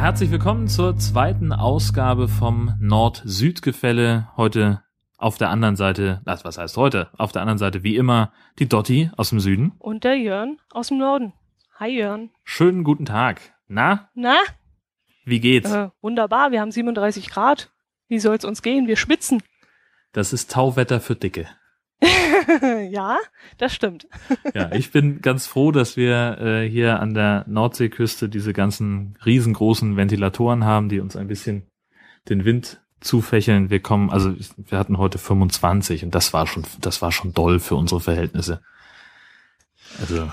Ja, herzlich willkommen zur zweiten Ausgabe vom Nord-Süd-Gefälle. Heute auf der anderen Seite, was heißt heute, auf der anderen Seite wie immer die Dotti aus dem Süden. Und der Jörn aus dem Norden. Hi Jörn. Schönen guten Tag. Na, Na, wie geht's? äh, wunderbar, wir haben 37 Grad. Wie soll's uns gehen? Wir schwitzen. Das ist Tauwetter für Dicke. ja, das stimmt. Ja, ich bin ganz froh, dass wir äh, hier an der Nordseeküste diese ganzen riesengroßen Ventilatoren haben, die uns ein bisschen den Wind zufächeln. Wir kommen, also wir hatten heute 25 und das war schon, das war schon doll für unsere Verhältnisse. Also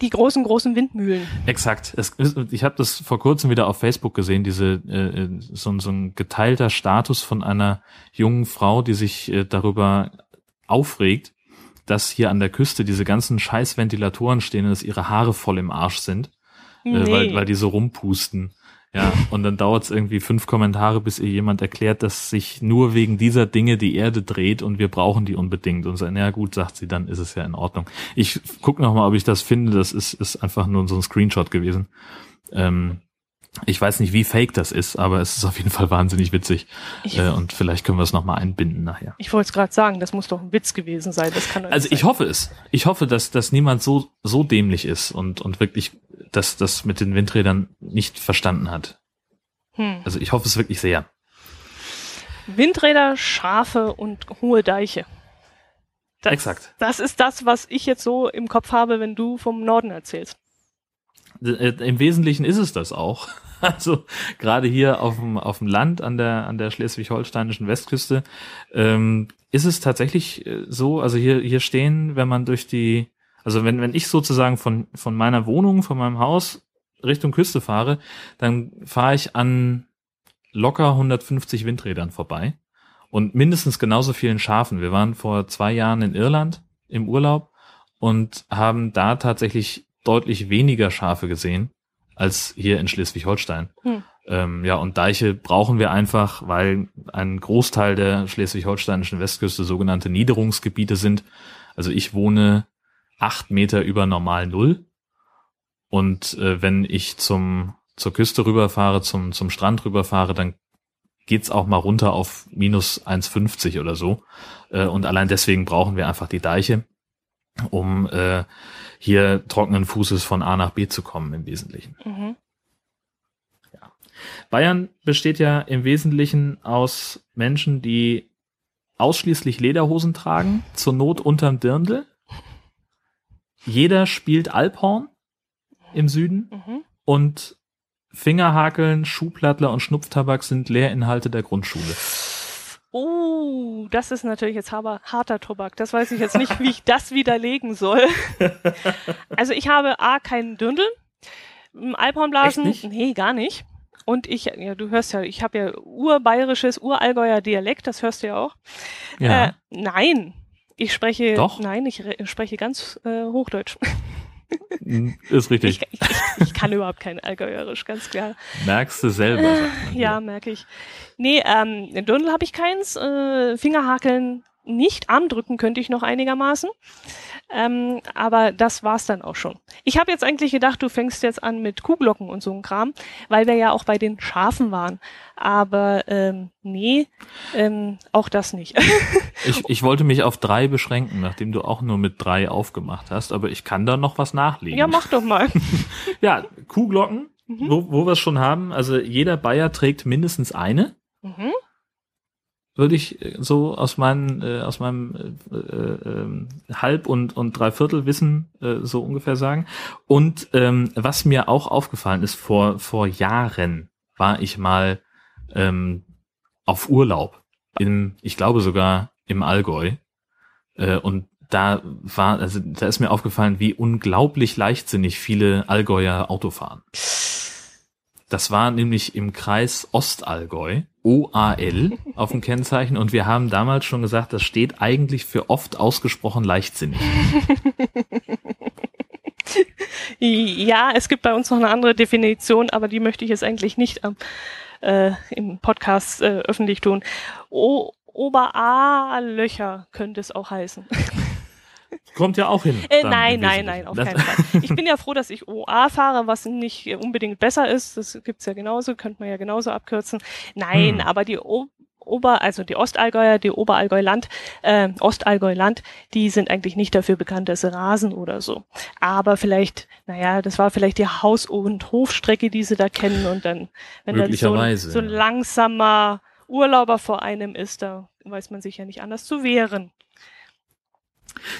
Die großen, großen Windmühlen. Exakt. Es, ich habe das vor kurzem wieder auf Facebook gesehen, diese äh, so, so ein geteilter Status von einer jungen Frau, die sich äh, darüber aufregt, dass hier an der Küste diese ganzen scheiß Ventilatoren stehen und dass ihre Haare voll im Arsch sind, äh, weil, weil die so rumpusten. Ja, und dann dauert es irgendwie fünf Kommentare, bis ihr jemand erklärt, dass sich nur wegen dieser Dinge die Erde dreht und wir brauchen die unbedingt. Und so, na gut, sagt sie, dann ist es ja in Ordnung. Ich guck noch mal, ob ich das finde. Das ist, ist einfach nur so ein Screenshot gewesen. Ähm, ich weiß nicht, wie fake das ist, aber es ist auf jeden Fall wahnsinnig witzig. Ich, Äh, und vielleicht können wir es noch mal einbinden nachher. ich wollte es gerade sagen, das muss doch ein Witz gewesen sein. Das kann doch nicht Also ich sein. hoffe es. Ich hoffe, dass, dass niemand so, so dämlich ist und, und wirklich das, das mit den Windrädern nicht verstanden hat. Hm. Also ich hoffe es wirklich sehr. Windräder, Schafe und hohe Deiche. Das, Exakt. Das ist das, was ich jetzt so im Kopf habe, wenn du vom Norden erzählst. Äh, Im Wesentlichen ist es das auch. Also gerade hier auf dem, auf dem Land an der, an der schleswig-holsteinischen Westküste ähm, ist es tatsächlich äh, so, also hier, hier stehen, wenn man durch die, also wenn, wenn ich sozusagen von, von meiner Wohnung, von meinem Haus Richtung Küste fahre, dann fahre ich an locker 150 Windrädern vorbei und mindestens genauso vielen Schafen. Wir waren vor zwei Jahren in Irland im Urlaub und haben da tatsächlich deutlich weniger Schafe gesehen als hier in Schleswig-Holstein. Hm. Ähm, ja, und Deiche brauchen wir einfach, weil ein Großteil der schleswig-holsteinischen Westküste sogenannte Niederungsgebiete sind. Also ich wohne acht Meter über normal Null. Und äh, wenn ich zum, zur Küste rüberfahre, zum, zum Strand rüberfahre, dann geht's auch mal runter auf minus 1,50 oder so. Äh, und allein deswegen brauchen wir einfach die Deiche, um äh, hier trockenen Fußes von A nach B zu kommen im Wesentlichen. Mhm. Bayern besteht ja im Wesentlichen aus Menschen, die ausschließlich Lederhosen tragen, zur Not unterm Dirndl. Jeder spielt Alphorn im Süden Mhm. und Fingerhakeln, Schuhplattler und Schnupftabak sind Lehrinhalte der Grundschule. Oh, das ist natürlich jetzt harter Tobak. Das weiß ich jetzt nicht, wie ich das widerlegen soll. Also ich habe A, keinen Dündel. Alphornblasen, nee, gar nicht. Und ich, ja, du hörst ja, ich habe ja urbayerisches, urallgäuer Dialekt, das hörst du ja auch. Ja. Äh, nein, ich spreche, Doch. nein, ich re- spreche ganz äh, Hochdeutsch. Ist richtig. Ich, ich, ich, kann überhaupt kein Allgäuerisch, ganz klar. Merkst du selber. hier. Ja, merke ich. Nee, ähm, Dirndl habe ich keins. Äh, Fingerhakeln nicht. Armdrücken könnte ich noch einigermaßen. Ähm, aber das war's dann auch schon. Ich habe jetzt eigentlich gedacht, du fängst jetzt an mit Kuhglocken und so ein Kram, weil wir ja auch bei den Schafen waren. Aber ähm, nee, ähm, auch das nicht. Ich, ich wollte mich auf drei beschränken, nachdem du auch nur mit drei aufgemacht hast, aber ich kann da noch was nachlegen. ja, mach doch mal. Ja, Kuhglocken, Mhm. wo, wo wir es schon haben. Also jeder Bayer trägt mindestens eine, Mhm. Würde ich äh, so aus, meinen, äh, aus meinem äh, äh, ähm, Halb- und, und Dreiviertelwissen äh, so ungefähr sagen. Und ähm, was mir auch aufgefallen ist, vor, vor Jahren war ich mal ähm, auf Urlaub. In, ich glaube sogar im Allgäu. Äh, und da war, also da ist mir aufgefallen, wie unglaublich leichtsinnig viele Allgäuer Auto fahren. Das war nämlich im Kreis Ostallgäu, OAL, auf dem Kennzeichen. Und wir haben damals schon gesagt, das steht eigentlich für oft ausgesprochen leichtsinnig. Ja, es gibt bei uns noch eine andere Definition, aber die möchte ich jetzt eigentlich nicht am, äh, im Podcast äh, öffentlich tun. O Ober-A-Löcher könnte es auch heißen. kommt ja auch hin. Äh, nein, nein, nein, auf keinen Fall. Ich bin ja froh, dass ich OA fahre, was nicht unbedingt besser ist. Das gibt's ja genauso, könnte man ja genauso abkürzen. Nein, hm. aber die o Ober, also die Ostallgäuer, die Oberallgäuland, äh, Ostallgäuland, die sind eigentlich nicht dafür bekannt, dass sie rasen oder so. Aber vielleicht, naja, das war vielleicht die Haus- und Hofstrecke, die sie da kennen und dann, wenn dann so, so langsamer Urlauber vor einem ist, da weiß man sich ja nicht anders zu wehren.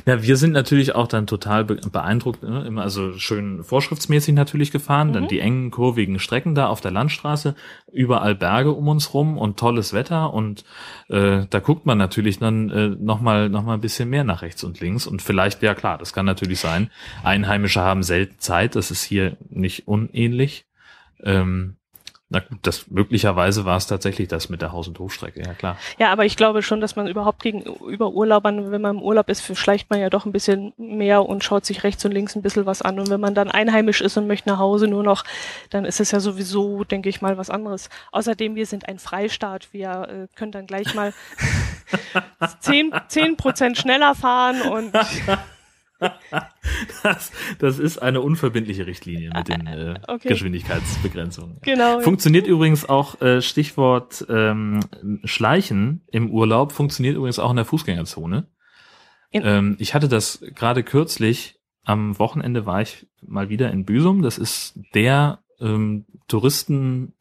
Ja, wir sind natürlich auch dann total beeindruckt, ne? immer also schön vorschriftsmäßig natürlich gefahren, mhm. dann die engen kurvigen Strecken da auf der Landstraße, überall Berge um uns rum und tolles Wetter und äh, da guckt man natürlich dann äh, noch mal noch mal ein bisschen mehr nach rechts und links und vielleicht ja klar, das kann natürlich sein. Einheimische haben selten Zeit, das ist hier nicht unähnlich. Ähm, na gut, das möglicherweise war es tatsächlich das mit der Haus- und Hofstrecke, ja klar. Ja, aber ich glaube schon, dass man überhaupt gegenüber Urlaubern, wenn man im Urlaub ist, schleicht man ja doch ein bisschen mehr und schaut sich rechts und links ein bisschen was an. Und wenn man dann einheimisch ist und möchte nach Hause nur noch, dann ist es ja sowieso, denke ich mal, was anderes. Außerdem, wir sind ein Freistaat. Wir äh, können dann gleich mal zehn zehn Prozent schneller fahren und das, das ist eine unverbindliche Richtlinie mit den äh, okay. Geschwindigkeitsbegrenzungen. Genau. Funktioniert ja. übrigens auch äh, Stichwort ähm, Schleichen im Urlaub, funktioniert übrigens auch in der Fußgängerzone. Ähm, ich hatte das gerade kürzlich, am Wochenende war ich mal wieder in Büsum. Das ist der ähm, Touristen,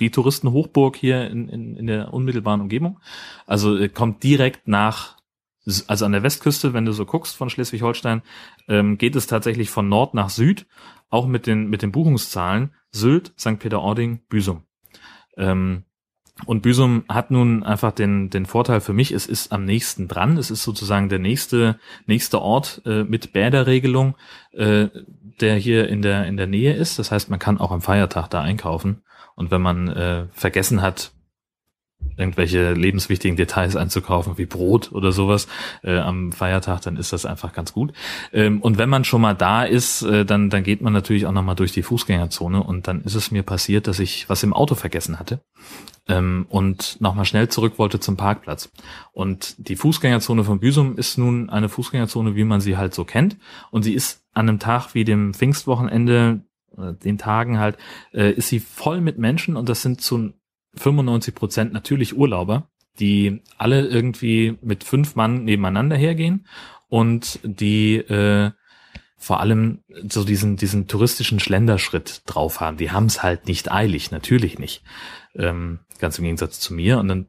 die Touristenhochburg hier in, in, in der unmittelbaren Umgebung. Also äh, kommt direkt nach also an der Westküste, wenn du so guckst von Schleswig-Holstein, ähm, geht es tatsächlich von Nord nach Süd, auch mit den, mit den Buchungszahlen, Sylt, St. Peter-Ording, Büsum. Ähm, und Büsum hat nun einfach den, den Vorteil für mich, es ist am nächsten dran, es ist sozusagen der nächste, nächste Ort äh, mit Bäderregelung, äh, der hier in der, in der Nähe ist. Das heißt, man kann auch am Feiertag da einkaufen. Und wenn man äh, vergessen hat, irgendwelche lebenswichtigen Details einzukaufen, wie Brot oder sowas äh, am Feiertag, dann ist das einfach ganz gut. Ähm, und wenn man schon mal da ist, äh, dann, dann geht man natürlich auch nochmal durch die Fußgängerzone und dann ist es mir passiert, dass ich was im Auto vergessen hatte ähm, und nochmal schnell zurück wollte zum Parkplatz. Und die Fußgängerzone von Büsum ist nun eine Fußgängerzone, wie man sie halt so kennt und sie ist an einem Tag wie dem Pfingstwochenende den Tagen halt, äh, ist sie voll mit Menschen und das sind zu 95 Prozent natürlich Urlauber, die alle irgendwie mit fünf Mann nebeneinander hergehen und die äh, vor allem so diesen diesen touristischen Schlenderschritt drauf haben. Die haben es halt nicht eilig, natürlich nicht. Ähm, ganz im Gegensatz zu mir. Und dann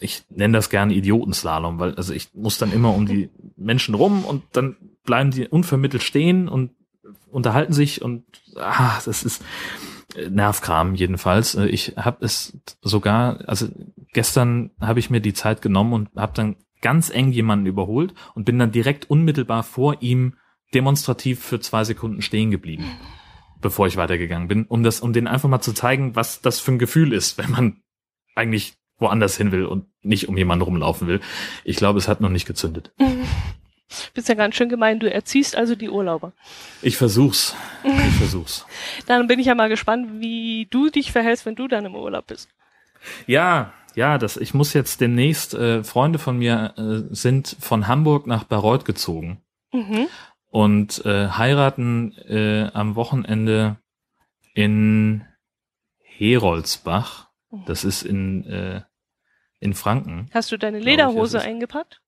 ich nenne das gerne Idiotenslalom, weil also ich muss dann immer um die Menschen rum und dann bleiben die unvermittelt stehen und unterhalten sich und ah, das ist Nervkram jedenfalls. Äh, ich habe es sogar, also gestern habe ich mir die Zeit genommen und habe dann ganz eng jemanden überholt und bin dann direkt unmittelbar vor ihm demonstrativ für zwei Sekunden stehen geblieben, bevor ich weitergegangen bin, um das, um den einfach mal zu zeigen, was das für ein Gefühl ist, wenn man eigentlich woanders hin will und nicht um jemanden rumlaufen will. Ich glaube, es hat noch nicht gezündet. Bist ja ganz schön gemein, du erziehst also die Urlauber. Ich versuch's. Ich versuch's. dann bin ich ja mal gespannt, wie du dich verhältst, wenn du dann im Urlaub bist. Ja, ja, das, ich muss jetzt demnächst, äh, Freunde von mir äh, sind von Hamburg nach Bayreuth gezogen mhm. und äh, heiraten äh, am Wochenende in Heroldsbach. Das ist in, äh, in Franken. Hast du deine Lederhose eingepackt?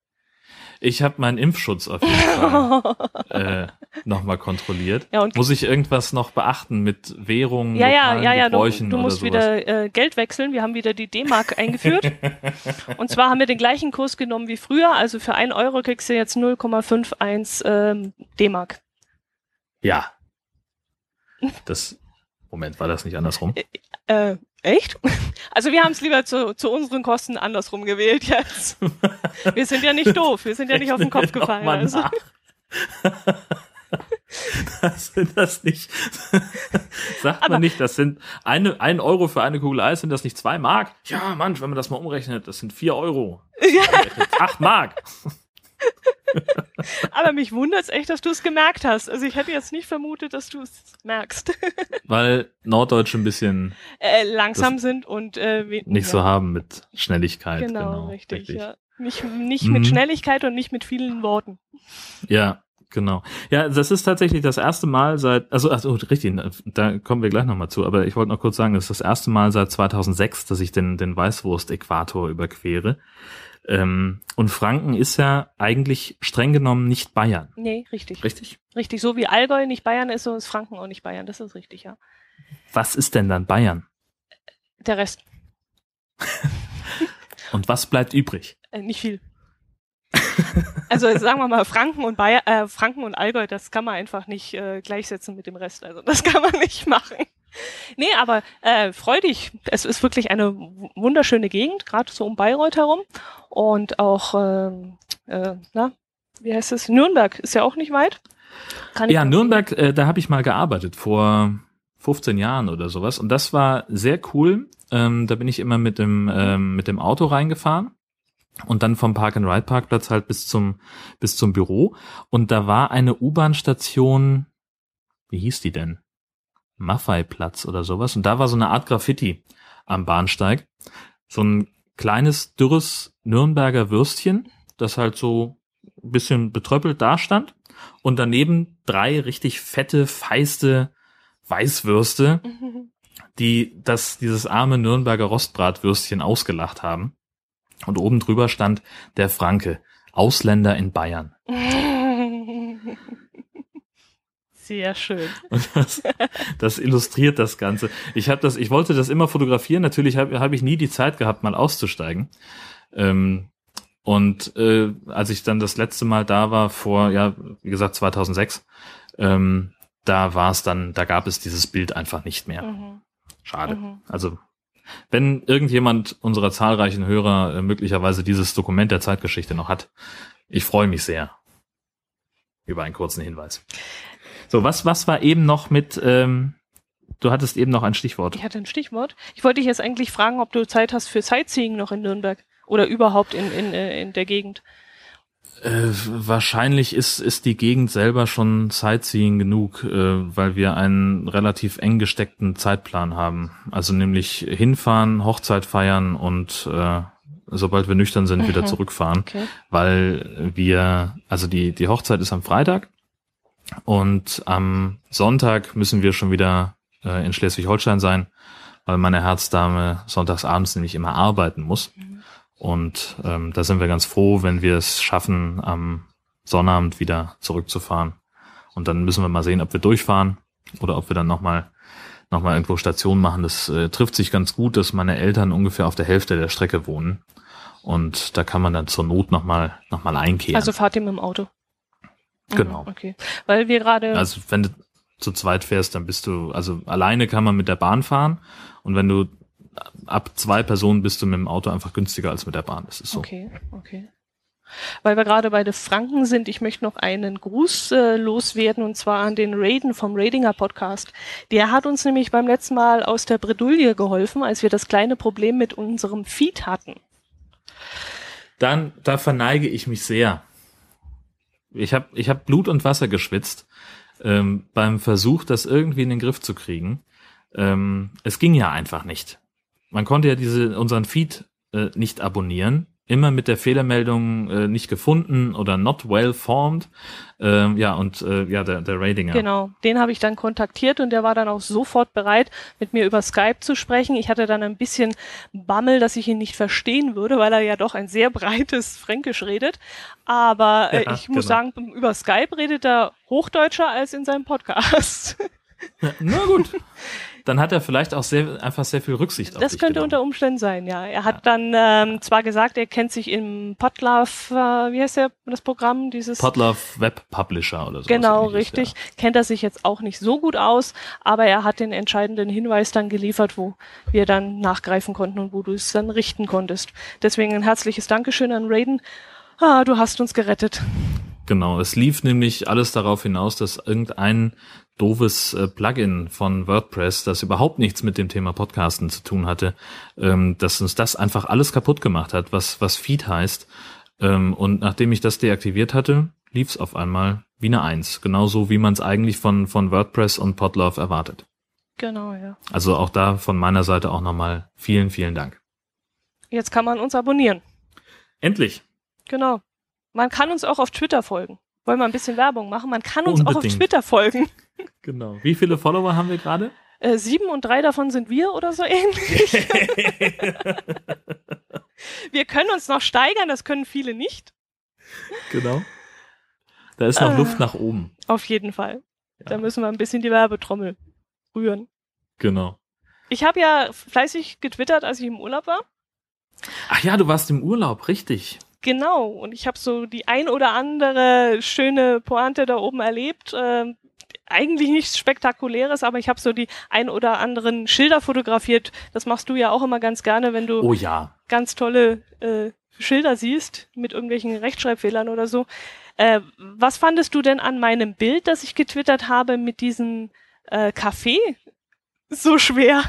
Ich habe meinen Impfschutz auf jeden Fall äh, nochmal kontrolliert. Ja, und Muss ich irgendwas noch beachten mit Währungen, ja, ja, ja, ja, du, du musst wieder äh, Geld wechseln. Wir haben wieder die D-Mark eingeführt. und zwar haben wir den gleichen Kurs genommen wie früher. Also für ein Euro kriegst du jetzt 0,51 ähm, D-Mark. Ja. Das Moment, war das nicht andersrum? Äh, äh Echt? Also wir haben es lieber zu, zu unseren Kosten andersrum gewählt jetzt. Wir sind ja nicht doof, wir sind ja nicht auf den Kopf gefallen. Also. Das sind das nicht. Sagt Aber man nicht, das sind eine, ein Euro für eine Kugel Eis, sind das nicht zwei Mark? Ja, Mann, wenn man das mal umrechnet, das sind vier Euro. Ja. Acht Mark. Aber mich wundert es echt, dass du es gemerkt hast. Also ich hätte jetzt nicht vermutet, dass du es merkst. Weil Norddeutsche ein bisschen äh, langsam sind und äh, nicht ja. so haben mit Schnelligkeit. Genau, genau richtig, richtig, Ja. Nicht, nicht mhm. mit Schnelligkeit und nicht mit vielen Worten. Ja, Genau. Ja, das ist tatsächlich das erste Mal seit, also, also richtig, da kommen wir gleich nochmal zu, aber ich wollte noch kurz sagen, das ist das erste Mal seit 2006, dass ich den, den Weißwurst-Äquator überquere. Ähm, und Franken ist ja eigentlich streng genommen nicht Bayern. Nee, richtig. Richtig? Richtig. So wie Allgäu nicht Bayern ist, so ist Franken auch nicht Bayern. Das ist richtig, ja. Was ist denn dann Bayern? Der Rest. und was bleibt übrig? Äh, nicht viel. also sagen wir mal Franken und Bayer, äh, Franken und Allgäu, das kann man einfach nicht äh, gleichsetzen mit dem Rest. Also das kann man nicht machen. Nee, aber äh, freu dich. Es ist wirklich eine wunderschöne Gegend, gerade so um Bayreuth herum. Und auch, ähm, äh, na, wie heißt es? Nürnberg ist ja auch nicht weit. Kann ja, Nürnberg, äh, da habe ich mal gearbeitet vor 15 Jahren oder sowas. Und das war sehr cool. Ähm, da bin ich immer mit dem, ähm, mit dem Auto reingefahren und dann vom Park and Ride Parkplatz halt bis zum bis zum Büro und da war eine U-Bahn-Station, wie hieß die denn? Maffei-Platz oder sowas und da war so eine Art Graffiti am Bahnsteig, so ein kleines dürres Nürnberger Würstchen, das halt so ein bisschen betröppelt dastand und daneben drei richtig fette, feiste Weißwürste, die das dieses arme Nürnberger Rostbratwürstchen ausgelacht haben. Und oben drüber stand der Franke, Ausländer in Bayern. Sehr schön. Und das, das illustriert das Ganze. Ich habe das, ich wollte das immer fotografieren. Natürlich habe hab ich nie die Zeit gehabt, mal auszusteigen. Ähm, und äh, als ich dann das letzte Mal da war, vor, ja, wie gesagt, 2006, ähm, da war es dann, da gab es dieses Bild einfach nicht mehr. Mhm. Schade. Mhm. Also wenn irgendjemand unserer zahlreichen Hörer äh, möglicherweise dieses Dokument der Zeitgeschichte noch hat, ich freue mich sehr über einen kurzen Hinweis. So, was, was war eben noch mit, ähm, du hattest eben noch ein Stichwort. Ich hatte ein Stichwort. Ich wollte dich jetzt eigentlich fragen, ob du Zeit hast für Sightseeing noch in Nürnberg oder überhaupt in, in, äh, in der Gegend. Äh, wahrscheinlich ist, ist die Gegend selber schon Sightseeing genug, äh, weil wir einen relativ eng gesteckten Zeitplan haben. Also nämlich hinfahren, Hochzeit feiern und äh, sobald wir nüchtern sind, mhm. wieder zurückfahren. Okay. Weil wir, also die, die Hochzeit ist am Freitag und am Sonntag müssen wir schon wieder äh, in Schleswig-Holstein sein, weil meine Herzdame sonntags abends nämlich immer arbeiten muss. Mhm. Und ähm, da sind wir ganz froh, wenn wir es schaffen, am Sonnabend wieder zurückzufahren. Und dann müssen wir mal sehen, ob wir durchfahren oder ob wir dann nochmal noch mal irgendwo Station machen. Das äh, trifft sich ganz gut, dass meine Eltern ungefähr auf der Hälfte der Strecke wohnen. Und da kann man dann zur Not nochmal noch mal einkehren. Also fahrt ihr mit dem Auto? Genau. Mhm, okay. Weil wir gerade. Also wenn du zu zweit fährst, dann bist du, also alleine kann man mit der Bahn fahren. Und wenn du ab zwei Personen bist du mit dem Auto einfach günstiger als mit der Bahn. Das ist so. Okay, okay. Weil wir gerade bei den Franken sind, ich möchte noch einen Gruß äh, loswerden und zwar an den Raiden vom Radinger Podcast. Der hat uns nämlich beim letzten Mal aus der Bredouille geholfen, als wir das kleine Problem mit unserem Feed hatten. Dann, da verneige ich mich sehr. Ich habe ich hab Blut und Wasser geschwitzt ähm, beim Versuch, das irgendwie in den Griff zu kriegen. Ähm, es ging ja einfach nicht. Man konnte ja diese unseren Feed äh, nicht abonnieren, immer mit der Fehlermeldung äh, nicht gefunden oder not well formed. Ähm, ja, und äh, ja, der, der Ratinger. Genau, den habe ich dann kontaktiert und der war dann auch sofort bereit, mit mir über Skype zu sprechen. Ich hatte dann ein bisschen Bammel, dass ich ihn nicht verstehen würde, weil er ja doch ein sehr breites Fränkisch redet. Aber äh, ja, ich muss genau. sagen, über Skype redet er Hochdeutscher als in seinem Podcast. Na gut. dann hat er vielleicht auch sehr, einfach sehr viel Rücksicht auf Das könnte genommen. unter Umständen sein, ja. Er hat ja. dann ähm, zwar gesagt, er kennt sich im Podlove, äh, wie heißt der, das Programm, dieses? Podlove Web Publisher oder so. Genau, richtig. Ja. Kennt er sich jetzt auch nicht so gut aus, aber er hat den entscheidenden Hinweis dann geliefert, wo wir dann nachgreifen konnten und wo du es dann richten konntest. Deswegen ein herzliches Dankeschön an Raiden. Ah, du hast uns gerettet. Genau, es lief nämlich alles darauf hinaus, dass irgendein doofes äh, Plugin von WordPress, das überhaupt nichts mit dem Thema Podcasten zu tun hatte, ähm, dass uns das einfach alles kaputt gemacht hat, was, was Feed heißt. Ähm, und nachdem ich das deaktiviert hatte, lief es auf einmal wie eine Eins. Genauso wie man es eigentlich von, von WordPress und Podlove erwartet. Genau, ja. Also auch da von meiner Seite auch nochmal vielen, vielen Dank. Jetzt kann man uns abonnieren. Endlich. Genau. Man kann uns auch auf Twitter folgen. Wollen wir ein bisschen Werbung machen? Man kann uns Unbedingt. auch auf Twitter folgen. Genau. Wie viele Follower haben wir gerade? Äh, sieben und drei davon sind wir oder so ähnlich. wir können uns noch steigern, das können viele nicht. genau. Da ist noch Äh. Luft nach oben. Auf jeden Fall. Da Ja. müssen wir ein bisschen die Werbetrommel rühren. Genau. Ich habe ja fleißig getwittert, als ich im Urlaub war. Ach ja, du warst im Urlaub, richtig. Genau. Und ich habe so die ein oder andere schöne Pointe da oben erlebt. Ähm, eigentlich nichts Spektakuläres, aber ich habe so die ein oder anderen Schilder fotografiert. Das machst du ja auch immer ganz gerne, wenn du Oh ja. ganz tolle äh, Schilder siehst mit irgendwelchen Rechtschreibfehlern oder so. Äh, was fandest du denn an meinem Bild, das ich getwittert habe mit diesem äh, Kaffee so schwer?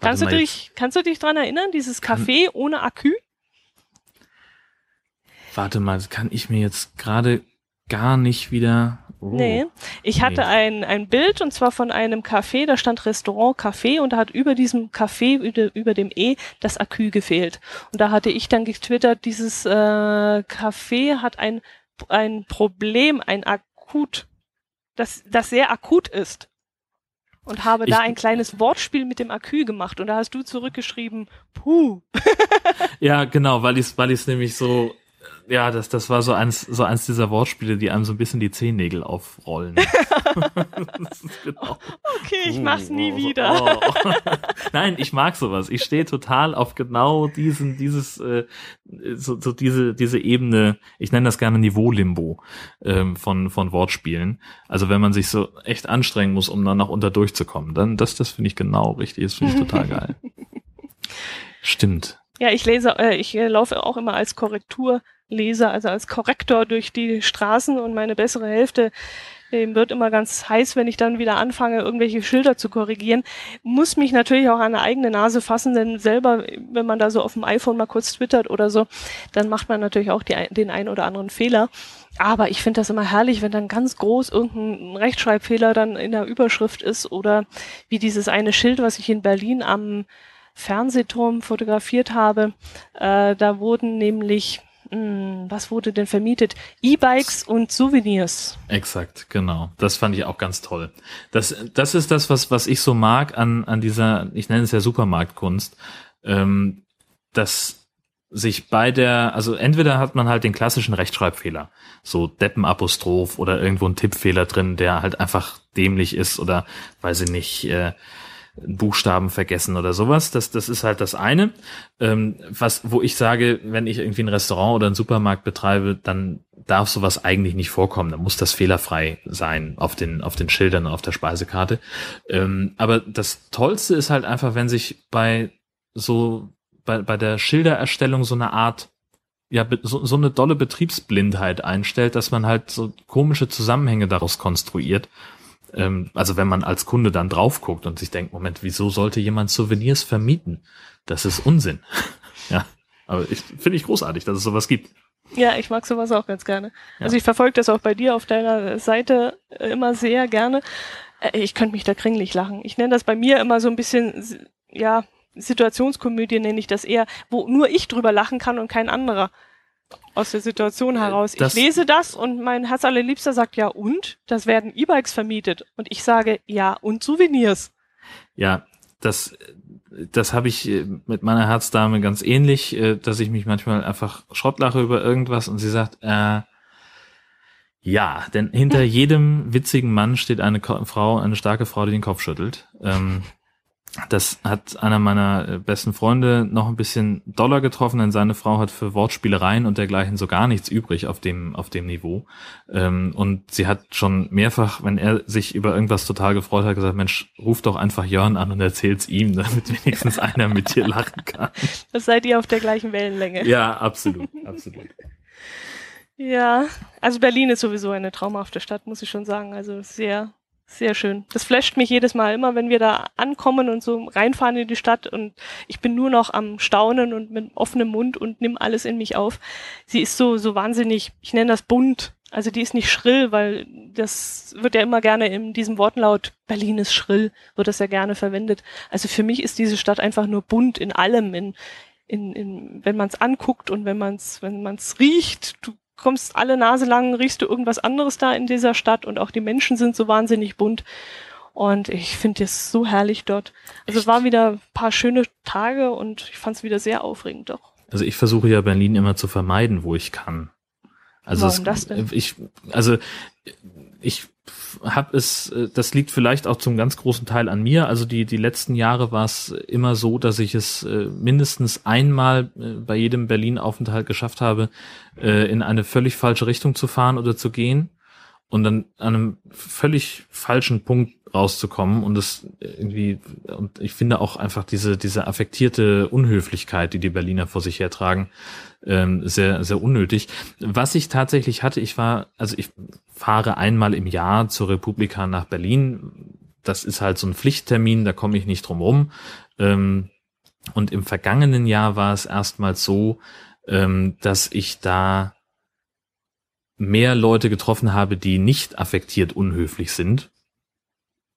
kannst, du dich, kannst du dich dran erinnern, dieses Kann- Kaffee ohne Akku? Warte mal, das kann ich mir jetzt gerade gar nicht wieder. Oh. Nee. Ich hatte Nee. ein, ein Bild und zwar von einem Café, da stand Restaurant Café und da hat über diesem Café, über, über dem E, das Akü gefehlt. Und da hatte ich dann getwittert, dieses äh, Café hat ein, ein Problem, ein akut, das, das sehr akut ist. Und habe da Ich- ein kleines Wortspiel mit dem Akü gemacht und da hast du zurückgeschrieben, puh. Ja, genau, weil ich es weil ich's nämlich so, ja, das, das war so eins, so eins dieser Wortspiele, die einem so ein bisschen die Zehennägel aufrollen. genau. Okay, ich mach's nie Oh, wieder. oh. Nein, ich mag sowas. Ich stehe total auf genau diesen, dieses, äh, so, so diese, diese Ebene, ich nenne das gerne Niveau-Limbo ähm, von, von Wortspielen. Also wenn man sich so echt anstrengen muss, um dann noch unter durchzukommen, dann das, das finde ich genau richtig. Das finde ich total geil. Stimmt. Ja, ich lese, äh, ich äh, laufe auch immer als Korrekturleser, also als Korrektor durch die Straßen und meine bessere Hälfte dem wird immer ganz heiß, wenn ich dann wieder anfange, irgendwelche Schilder zu korrigieren. Muss mich natürlich auch an eine eigene Nase fassen, denn selber, wenn man da so auf dem iPhone mal kurz twittert oder so, dann macht man natürlich auch die, den einen oder anderen Fehler. Aber ich finde das immer herrlich, wenn dann ganz groß irgendein Rechtschreibfehler dann in der Überschrift ist oder wie dieses eine Schild, was ich in Berlin am Fernsehturm fotografiert habe. Äh, da wurden nämlich, was wurde denn vermietet? E-Bikes und Souvenirs. Exakt, genau. Das fand ich auch ganz toll. Das, das ist das, was, was ich so mag an, an dieser, ich nenne es ja Supermarktkunst, ähm, dass sich bei der, also entweder hat man halt den klassischen Rechtschreibfehler, so Deppenapostroph oder irgendwo ein Tippfehler drin, der halt einfach dämlich ist oder, weiß ich nicht, äh, Buchstaben vergessen oder sowas. Das, das ist halt das eine. Ähm, was, wo ich sage, wenn ich irgendwie ein Restaurant oder einen Supermarkt betreibe, dann darf sowas eigentlich nicht vorkommen. Dann muss das fehlerfrei sein auf den, auf den Schildern auf der Speisekarte. Ähm, aber das Tollste ist halt einfach, wenn sich bei so, bei, bei der Schildererstellung so eine Art ja, so, so eine dolle Betriebsblindheit einstellt, dass man halt so komische Zusammenhänge daraus konstruiert. Ähm, also wenn man als Kunde dann drauf guckt und sich denkt, Moment, wieso sollte jemand Souvenirs vermieten? Das ist Unsinn. ja, aber ich finde ich großartig, dass es sowas gibt. Ja, ich mag sowas auch ganz gerne. Ja. Also ich verfolge das auch bei dir auf deiner Seite äh, immer sehr gerne. Äh, Ich könnte mich da kringlich lachen. Ich nenne das bei mir immer so ein bisschen, ja, Situationskomödie nenne ich das eher, wo nur ich drüber lachen kann und kein anderer aus der Situation heraus. das- ich lese das und mein Herz allerliebster sagt, ja und? Das werden E-Bikes vermietet. Und ich sage, ja und Souvenirs. Ja, das, das habe ich äh, mit meiner Herzdame ganz ähnlich, äh, dass ich mich manchmal einfach schrottlache über irgendwas und sie sagt, äh, ja, denn hinter jedem witzigen Mann steht eine Frau, eine starke Frau, die den Kopf schüttelt. Ähm, das hat einer meiner äh, besten Freunde noch ein bisschen doller getroffen, denn seine Frau hat für Wortspielereien und dergleichen so gar nichts übrig auf dem, auf dem Niveau. Ähm, und sie hat schon mehrfach, wenn er sich über irgendwas total gefreut hat, gesagt, Mensch, ruf doch einfach Jörn an und erzähl's ihm, damit wenigstens einer mit dir lachen kann. Das seid ihr auf der gleichen Wellenlänge. Ja, absolut, absolut. Ja, also Berlin ist sowieso eine traumhafte Stadt, muss ich schon sagen. Also sehr, sehr schön. Das flasht mich jedes Mal immer, wenn wir da ankommen und so reinfahren in die Stadt und ich bin nur noch am Staunen und mit offenem Mund und nimm alles in mich auf. Sie ist so, so wahnsinnig, ich nenne das bunt. Also die ist nicht schrill, weil das wird ja immer gerne in diesem Wortenlaut Berlin ist schrill, wird das ja gerne verwendet. Also für mich ist diese Stadt einfach nur bunt in allem, in, in, in wenn man es anguckt und wenn man es wenn man es riecht. Du kommst alle Nase lang, riechst du irgendwas anderes da in dieser Stadt und auch die Menschen sind so wahnsinnig bunt. Und ich finde es so herrlich dort. Also es waren wieder ein paar schöne Tage und ich fand es wieder sehr aufregend doch. Also ich versuche ja Berlin immer zu vermeiden, wo ich kann. Also Warum es, das denn? ich, also ich habe es, äh, das liegt vielleicht auch zum ganz großen Teil an mir. Also die die letzten Jahre war es immer so, dass ich es äh, mindestens einmal äh, bei jedem Berlin-Aufenthalt geschafft habe, in eine völlig falsche Richtung zu fahren oder zu gehen und dann an einem völlig falschen Punkt rauszukommen und es irgendwie und ich finde auch einfach diese diese affektierte Unhöflichkeit, die die Berliner vor sich hertragen, ähm, sehr sehr unnötig. Was ich tatsächlich hatte, ich war also ich fahre einmal im Jahr zur Republika nach Berlin. Das ist halt so ein Pflichttermin, da komme ich nicht drum rum. Ähm, und im vergangenen Jahr war es erstmals so, ähm, dass ich da mehr Leute getroffen habe, die nicht affektiert unhöflich sind.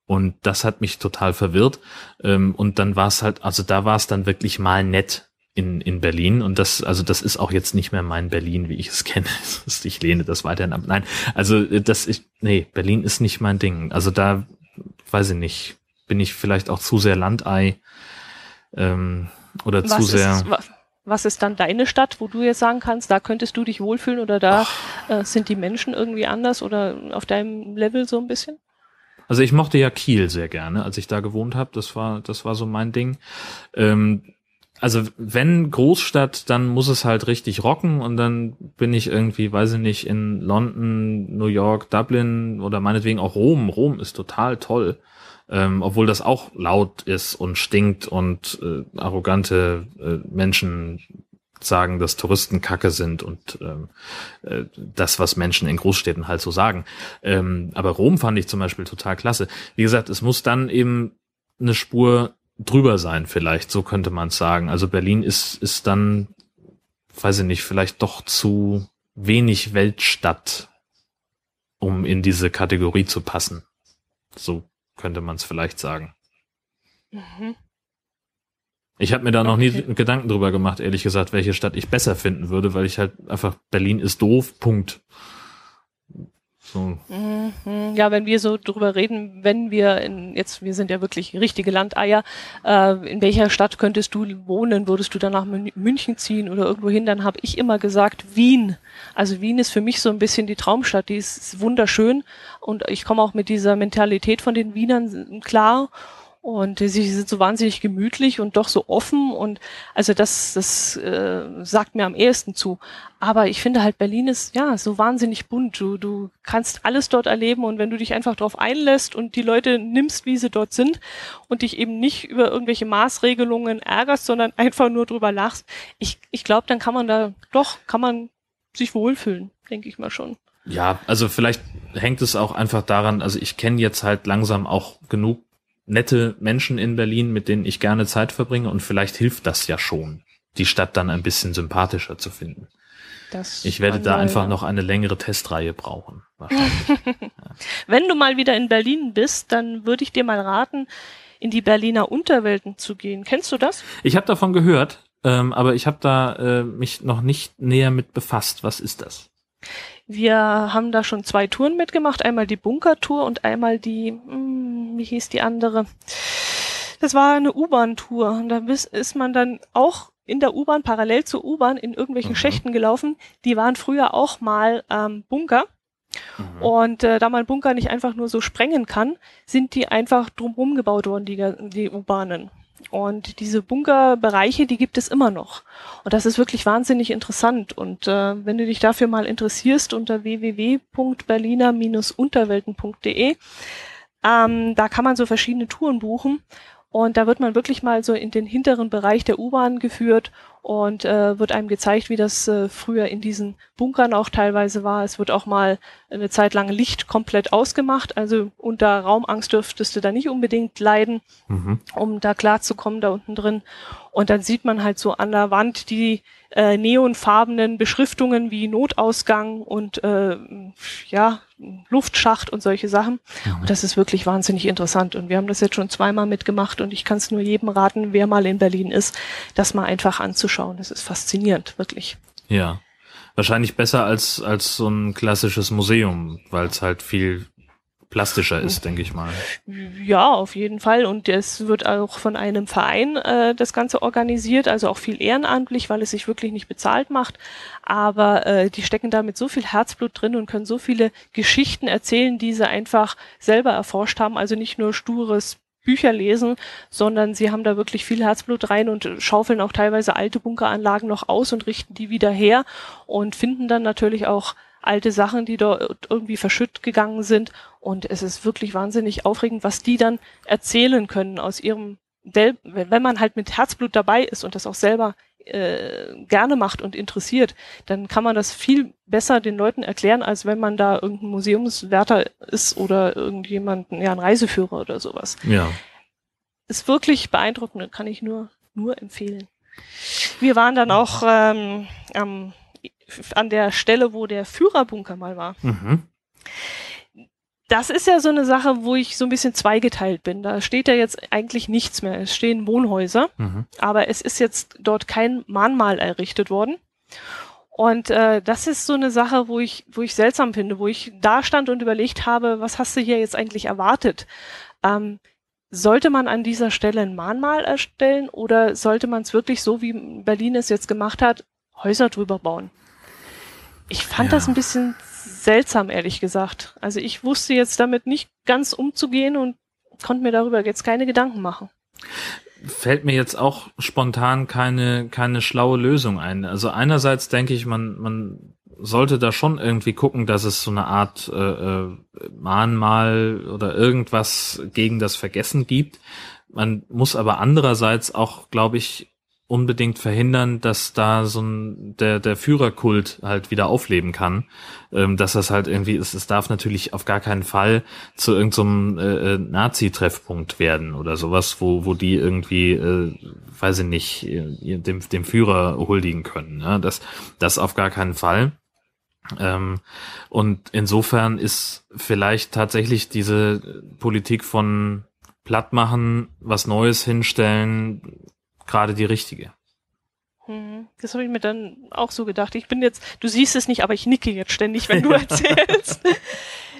Und das hat mich total verwirrt. Ähm, und dann war es halt, also da war es dann wirklich mal nett in, in Berlin. Und das, also das ist auch jetzt nicht mehr mein Berlin, wie ich es kenne. Ich lehne das weiterhin ab. Nein, also äh, das ist, nee, Berlin ist nicht mein Ding. Also da, weiß ich nicht, bin ich vielleicht auch zu sehr Landei ähm, oder Was zu sehr. Ist, was ist dann deine Stadt, wo du jetzt sagen kannst, da könntest du dich wohlfühlen oder da äh, sind die Menschen irgendwie anders oder auf deinem Level so ein bisschen? Also ich mochte ja Kiel sehr gerne, als ich da gewohnt habe. Das war, das war so mein Ding. Ähm, also wenn Großstadt, dann muss es halt richtig rocken und dann bin ich irgendwie, weiß ich nicht, in London, New York, Dublin oder meinetwegen auch Rom. Rom ist total toll. Ähm, obwohl das auch laut ist und stinkt und äh, arrogante äh, Menschen sagen, dass Touristen Kacke sind und ähm, äh, das, was Menschen in Großstädten halt so sagen. Ähm, aber Rom fand ich zum Beispiel total klasse. Wie gesagt, es muss dann eben eine Spur drüber sein, vielleicht, so könnte man sagen. Also Berlin ist, ist dann, weiß ich nicht, vielleicht doch zu wenig Weltstadt, um in diese Kategorie zu passen. So könnte man es vielleicht sagen. Mhm. Ich habe mir da noch nie Okay. Gedanken drüber gemacht, ehrlich gesagt, welche Stadt ich besser finden würde, weil ich halt einfach Berlin ist doof, Punkt. So. Mhm. Ja, wenn wir so drüber reden, wenn wir in, jetzt, wir sind ja wirklich richtige Landeier, äh, in welcher Stadt könntest du wohnen? Würdest du dann nach Mün- München ziehen oder irgendwo hin? Dann habe ich immer gesagt, Wien. Also Wien ist für mich so ein bisschen die Traumstadt, die ist wunderschön und ich komme auch mit dieser Mentalität von den Wienern klar. Und sie sind so wahnsinnig gemütlich und doch so offen und also das, das äh, sagt mir am ehesten zu. Aber ich finde halt Berlin ist ja so wahnsinnig bunt. Du, du kannst alles dort erleben und wenn du dich einfach darauf einlässt und die Leute nimmst, wie sie dort sind und dich eben nicht über irgendwelche Maßregelungen ärgerst, sondern einfach nur drüber lachst, ich, ich glaube, dann kann man da doch, kann man sich wohlfühlen, denke ich mal schon. Ja, also vielleicht hängt es auch einfach daran, also ich kenne jetzt halt langsam auch genug nette Menschen in Berlin, mit denen ich gerne Zeit verbringe und vielleicht hilft das ja schon, die Stadt dann ein bisschen sympathischer zu finden. Das Ich werde da einfach noch eine längere Testreihe brauchen. Wahrscheinlich. Wenn du mal wieder in Berlin bist, dann würde ich dir mal raten, in die Berliner Unterwelten zu gehen. Kennst du das? ich habe davon gehört, ähm, aber ich habe da äh, mich noch nicht näher mit befasst. Was ist das? Wir haben da schon zwei Touren mitgemacht, einmal die Bunkertour und einmal die, hm, wie hieß die andere? Das war eine U-Bahn-Tour. Und da ist man dann auch in der U-Bahn, parallel zur U-Bahn, in irgendwelchen Mhm. Schächten gelaufen. Die waren früher auch mal ähm, Bunker. Mhm. Und äh, da man Bunker nicht einfach nur so sprengen kann, sind die einfach drumherum gebaut worden, die, die U-Bahnen. Und diese Bunkerbereiche, die gibt es immer noch. Und das ist wirklich wahnsinnig interessant. Und äh, wenn du dich dafür mal interessierst, unter www.berliner-unterwelten.de, ähm, da kann man so verschiedene Touren buchen. Und da wird man wirklich mal so in den hinteren Bereich der U-Bahn geführt und äh, wird einem gezeigt, wie das äh, früher in diesen Bunkern auch teilweise war. Es wird auch mal eine Zeit lang Licht komplett ausgemacht. Also unter Raumangst dürftest du da nicht unbedingt leiden Mhm. um da klarzukommen da unten drin. Und dann sieht man halt so an der Wand die äh, neonfarbenen Beschriftungen wie Notausgang und äh, ja, Luftschacht und solche Sachen. Und das ist wirklich wahnsinnig interessant. Und wir haben das jetzt schon zweimal mitgemacht und ich kann es nur jedem raten, wer mal in Berlin ist, das mal einfach anzuschauen. Das ist faszinierend, wirklich. Ja. Wahrscheinlich besser als, als so ein klassisches Museum, weil es halt viel plastischer ist, denke ich mal. Ja, auf jeden Fall. Und es wird auch von einem Verein äh, das Ganze organisiert, also auch viel ehrenamtlich, weil es sich wirklich nicht bezahlt macht. Aber äh, die stecken da mit so viel Herzblut drin und können so viele Geschichten erzählen, die sie einfach selber erforscht haben. Also nicht nur stures Bücher lesen, sondern sie haben da wirklich viel Herzblut rein und schaufeln auch teilweise alte Bunkeranlagen noch aus und richten die wieder her und finden dann natürlich auch alte Sachen, die dort irgendwie verschütt gegangen sind. Und es ist wirklich wahnsinnig aufregend, was die dann erzählen können aus ihrem, wenn man halt mit Herzblut dabei ist und das auch selber äh, gerne macht und interessiert, dann kann man das viel besser den Leuten erklären, als wenn man da irgendein Museumswärter ist oder irgendjemand, ja, ein Reiseführer oder sowas. Ja. Ist wirklich beeindruckend, kann ich nur, nur empfehlen. Wir waren dann auch ähm, am an der Stelle, wo der Führerbunker mal war. Mhm. Das ist ja so eine Sache, wo ich so ein bisschen zweigeteilt bin. Da steht ja jetzt eigentlich nichts mehr. Es stehen Wohnhäuser, mhm. aber es ist jetzt dort kein Mahnmal errichtet worden. Und äh, das ist so eine Sache, wo ich, wo ich seltsam finde, wo ich da stand und überlegt habe, was hast du hier jetzt eigentlich erwartet? Ähm, sollte man an dieser Stelle ein Mahnmal erstellen oder sollte man es wirklich so, wie Berlin es jetzt gemacht hat, Häuser drüber bauen? Ich fand ja. das ein bisschen seltsam, ehrlich gesagt. Also ich wusste jetzt damit nicht ganz umzugehen und konnte mir darüber jetzt keine Gedanken machen. Fällt mir jetzt auch spontan keine, keine schlaue Lösung ein. Also einerseits denke ich, man, man sollte da schon irgendwie gucken, dass es so eine Art äh, äh Mahnmal oder irgendwas gegen das Vergessen gibt. Man muss aber andererseits auch, glaube ich, unbedingt verhindern, dass da so ein der der Führerkult halt wieder aufleben kann, ähm, dass das halt irgendwie ist. Es darf natürlich auf gar keinen Fall zu irgendeinem so äh, äh, Nazi-Treffpunkt werden oder sowas, wo wo die irgendwie, äh, weiß ich nicht, dem dem Führer huldigen können. Ne? Das das auf gar keinen Fall. Ähm, und insofern ist vielleicht tatsächlich diese Politik von plattmachen, was Neues hinstellen, gerade die richtige. Hm, das habe ich mir dann auch so gedacht. Ich bin jetzt, du siehst es nicht, aber ich nicke jetzt ständig, wenn du erzählst.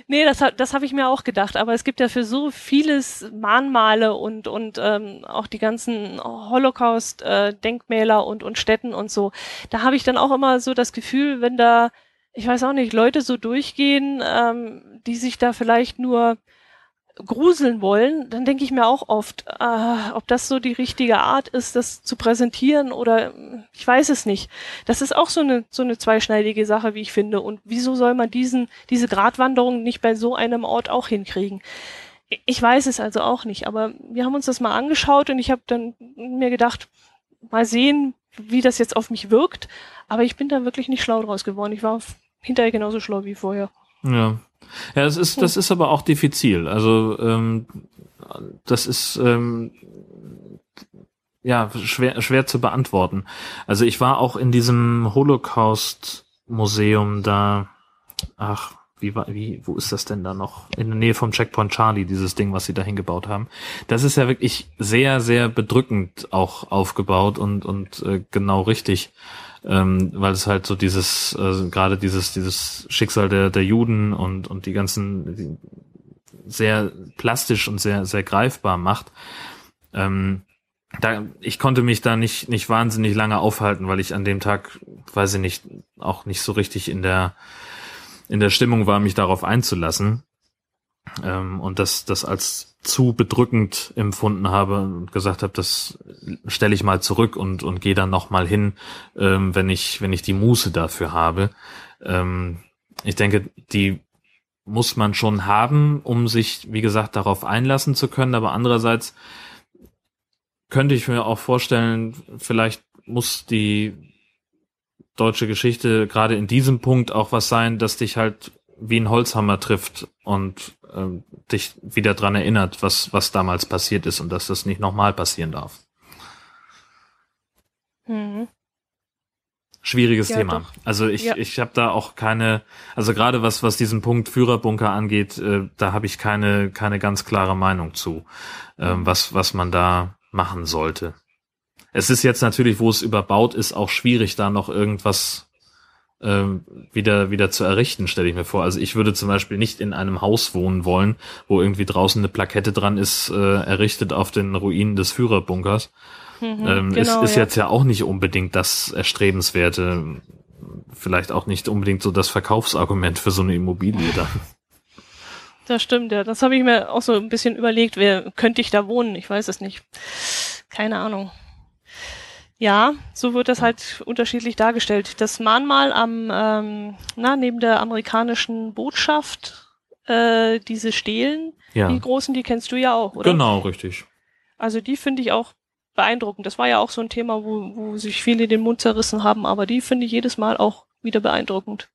nee, das, das habe ich mir auch gedacht. Aber es gibt ja für so vieles Mahnmale und, und ähm, auch die ganzen Holocaust-Denkmäler äh, und, und Städten und so. Da habe ich dann auch immer so das Gefühl, wenn da, ich weiß auch nicht, Leute so durchgehen, ähm, die sich da vielleicht nur gruseln wollen, dann denke ich mir auch oft, äh, ob das so die richtige Art ist, das zu präsentieren oder ich weiß es nicht. Das ist auch so eine so eine zweischneidige Sache, wie ich finde. Und wieso soll man diesen diese Gratwanderung nicht bei so einem Ort auch hinkriegen? Ich weiß es also auch nicht, aber wir haben uns das mal angeschaut und ich habe dann mir gedacht, mal sehen, wie das jetzt auf mich wirkt. Aber ich bin da wirklich nicht schlau draus geworden. Ich war hinterher genauso schlau wie vorher. Ja, ja, das ist, das ist aber auch diffizil. Also ähm, das ist ähm, ja schwer, schwer zu beantworten. Also ich war auch in diesem Holocaust-Museum da. Ach, wie war, wie, wo ist das denn da noch? In der Nähe vom Checkpoint Charlie, dieses Ding, was sie da hingebaut haben. Das ist ja wirklich sehr, sehr bedrückend auch aufgebaut und, und äh, genau richtig ähm, weil es halt so dieses, äh, gerade dieses, dieses Schicksal der, der Juden und, und die ganzen die sehr plastisch und sehr, sehr greifbar macht. Ähm, da, ich konnte mich da nicht, nicht wahnsinnig lange aufhalten, weil ich an dem Tag, weiß ich nicht, auch nicht so richtig in der, in der Stimmung war, mich darauf einzulassen. Ähm, und das, das als zu bedrückend empfunden habe und gesagt habe, das stelle ich mal zurück und, und gehe dann nochmal hin, ähm, wenn ich, wenn ich die Muße dafür habe. Ähm, ich denke, die muss man schon haben, um sich, wie gesagt, darauf einlassen zu können. Aber andererseits könnte ich mir auch vorstellen, vielleicht muss die deutsche Geschichte gerade in diesem Punkt auch was sein, dass dich halt wie ein Holzhammer trifft und ähm, dich wieder dran erinnert, was, was damals passiert ist und dass das nicht nochmal passieren darf. Mhm. Schwieriges ja, Thema. Doch. Also ich, ja. ich habe da auch keine, also gerade was, was diesen Punkt Führerbunker angeht, äh, da habe ich keine, keine ganz klare Meinung zu, äh, was, was man da machen sollte. Es ist jetzt natürlich, wo es überbaut ist, auch schwierig, da noch irgendwas ähm, wieder wieder zu errichten, stelle ich mir vor. Also ich würde zum Beispiel nicht in einem Haus wohnen wollen, wo irgendwie draußen eine Plakette dran ist, äh, errichtet auf den Ruinen des Führerbunkers. Mhm, ähm, genau, ist, ist ja. jetzt ja auch nicht unbedingt das Erstrebenswerte, vielleicht auch nicht unbedingt so das Verkaufsargument für so eine Immobilie dann. Das stimmt, ja. Das habe ich mir auch so ein bisschen überlegt. Wer könnte ich da wohnen? Ich weiß es nicht. Keine Ahnung. Ja, so wird das halt unterschiedlich dargestellt. Das Mahnmal am, ähm, na, neben der amerikanischen Botschaft, äh, diese Stelen, Ja, die großen, die kennst du ja auch, oder? genau, richtig. Also die finde ich auch beeindruckend. Das war ja auch so ein Thema, wo, wo sich viele den Mund zerrissen haben, aber die finde ich jedes Mal auch wieder beeindruckend.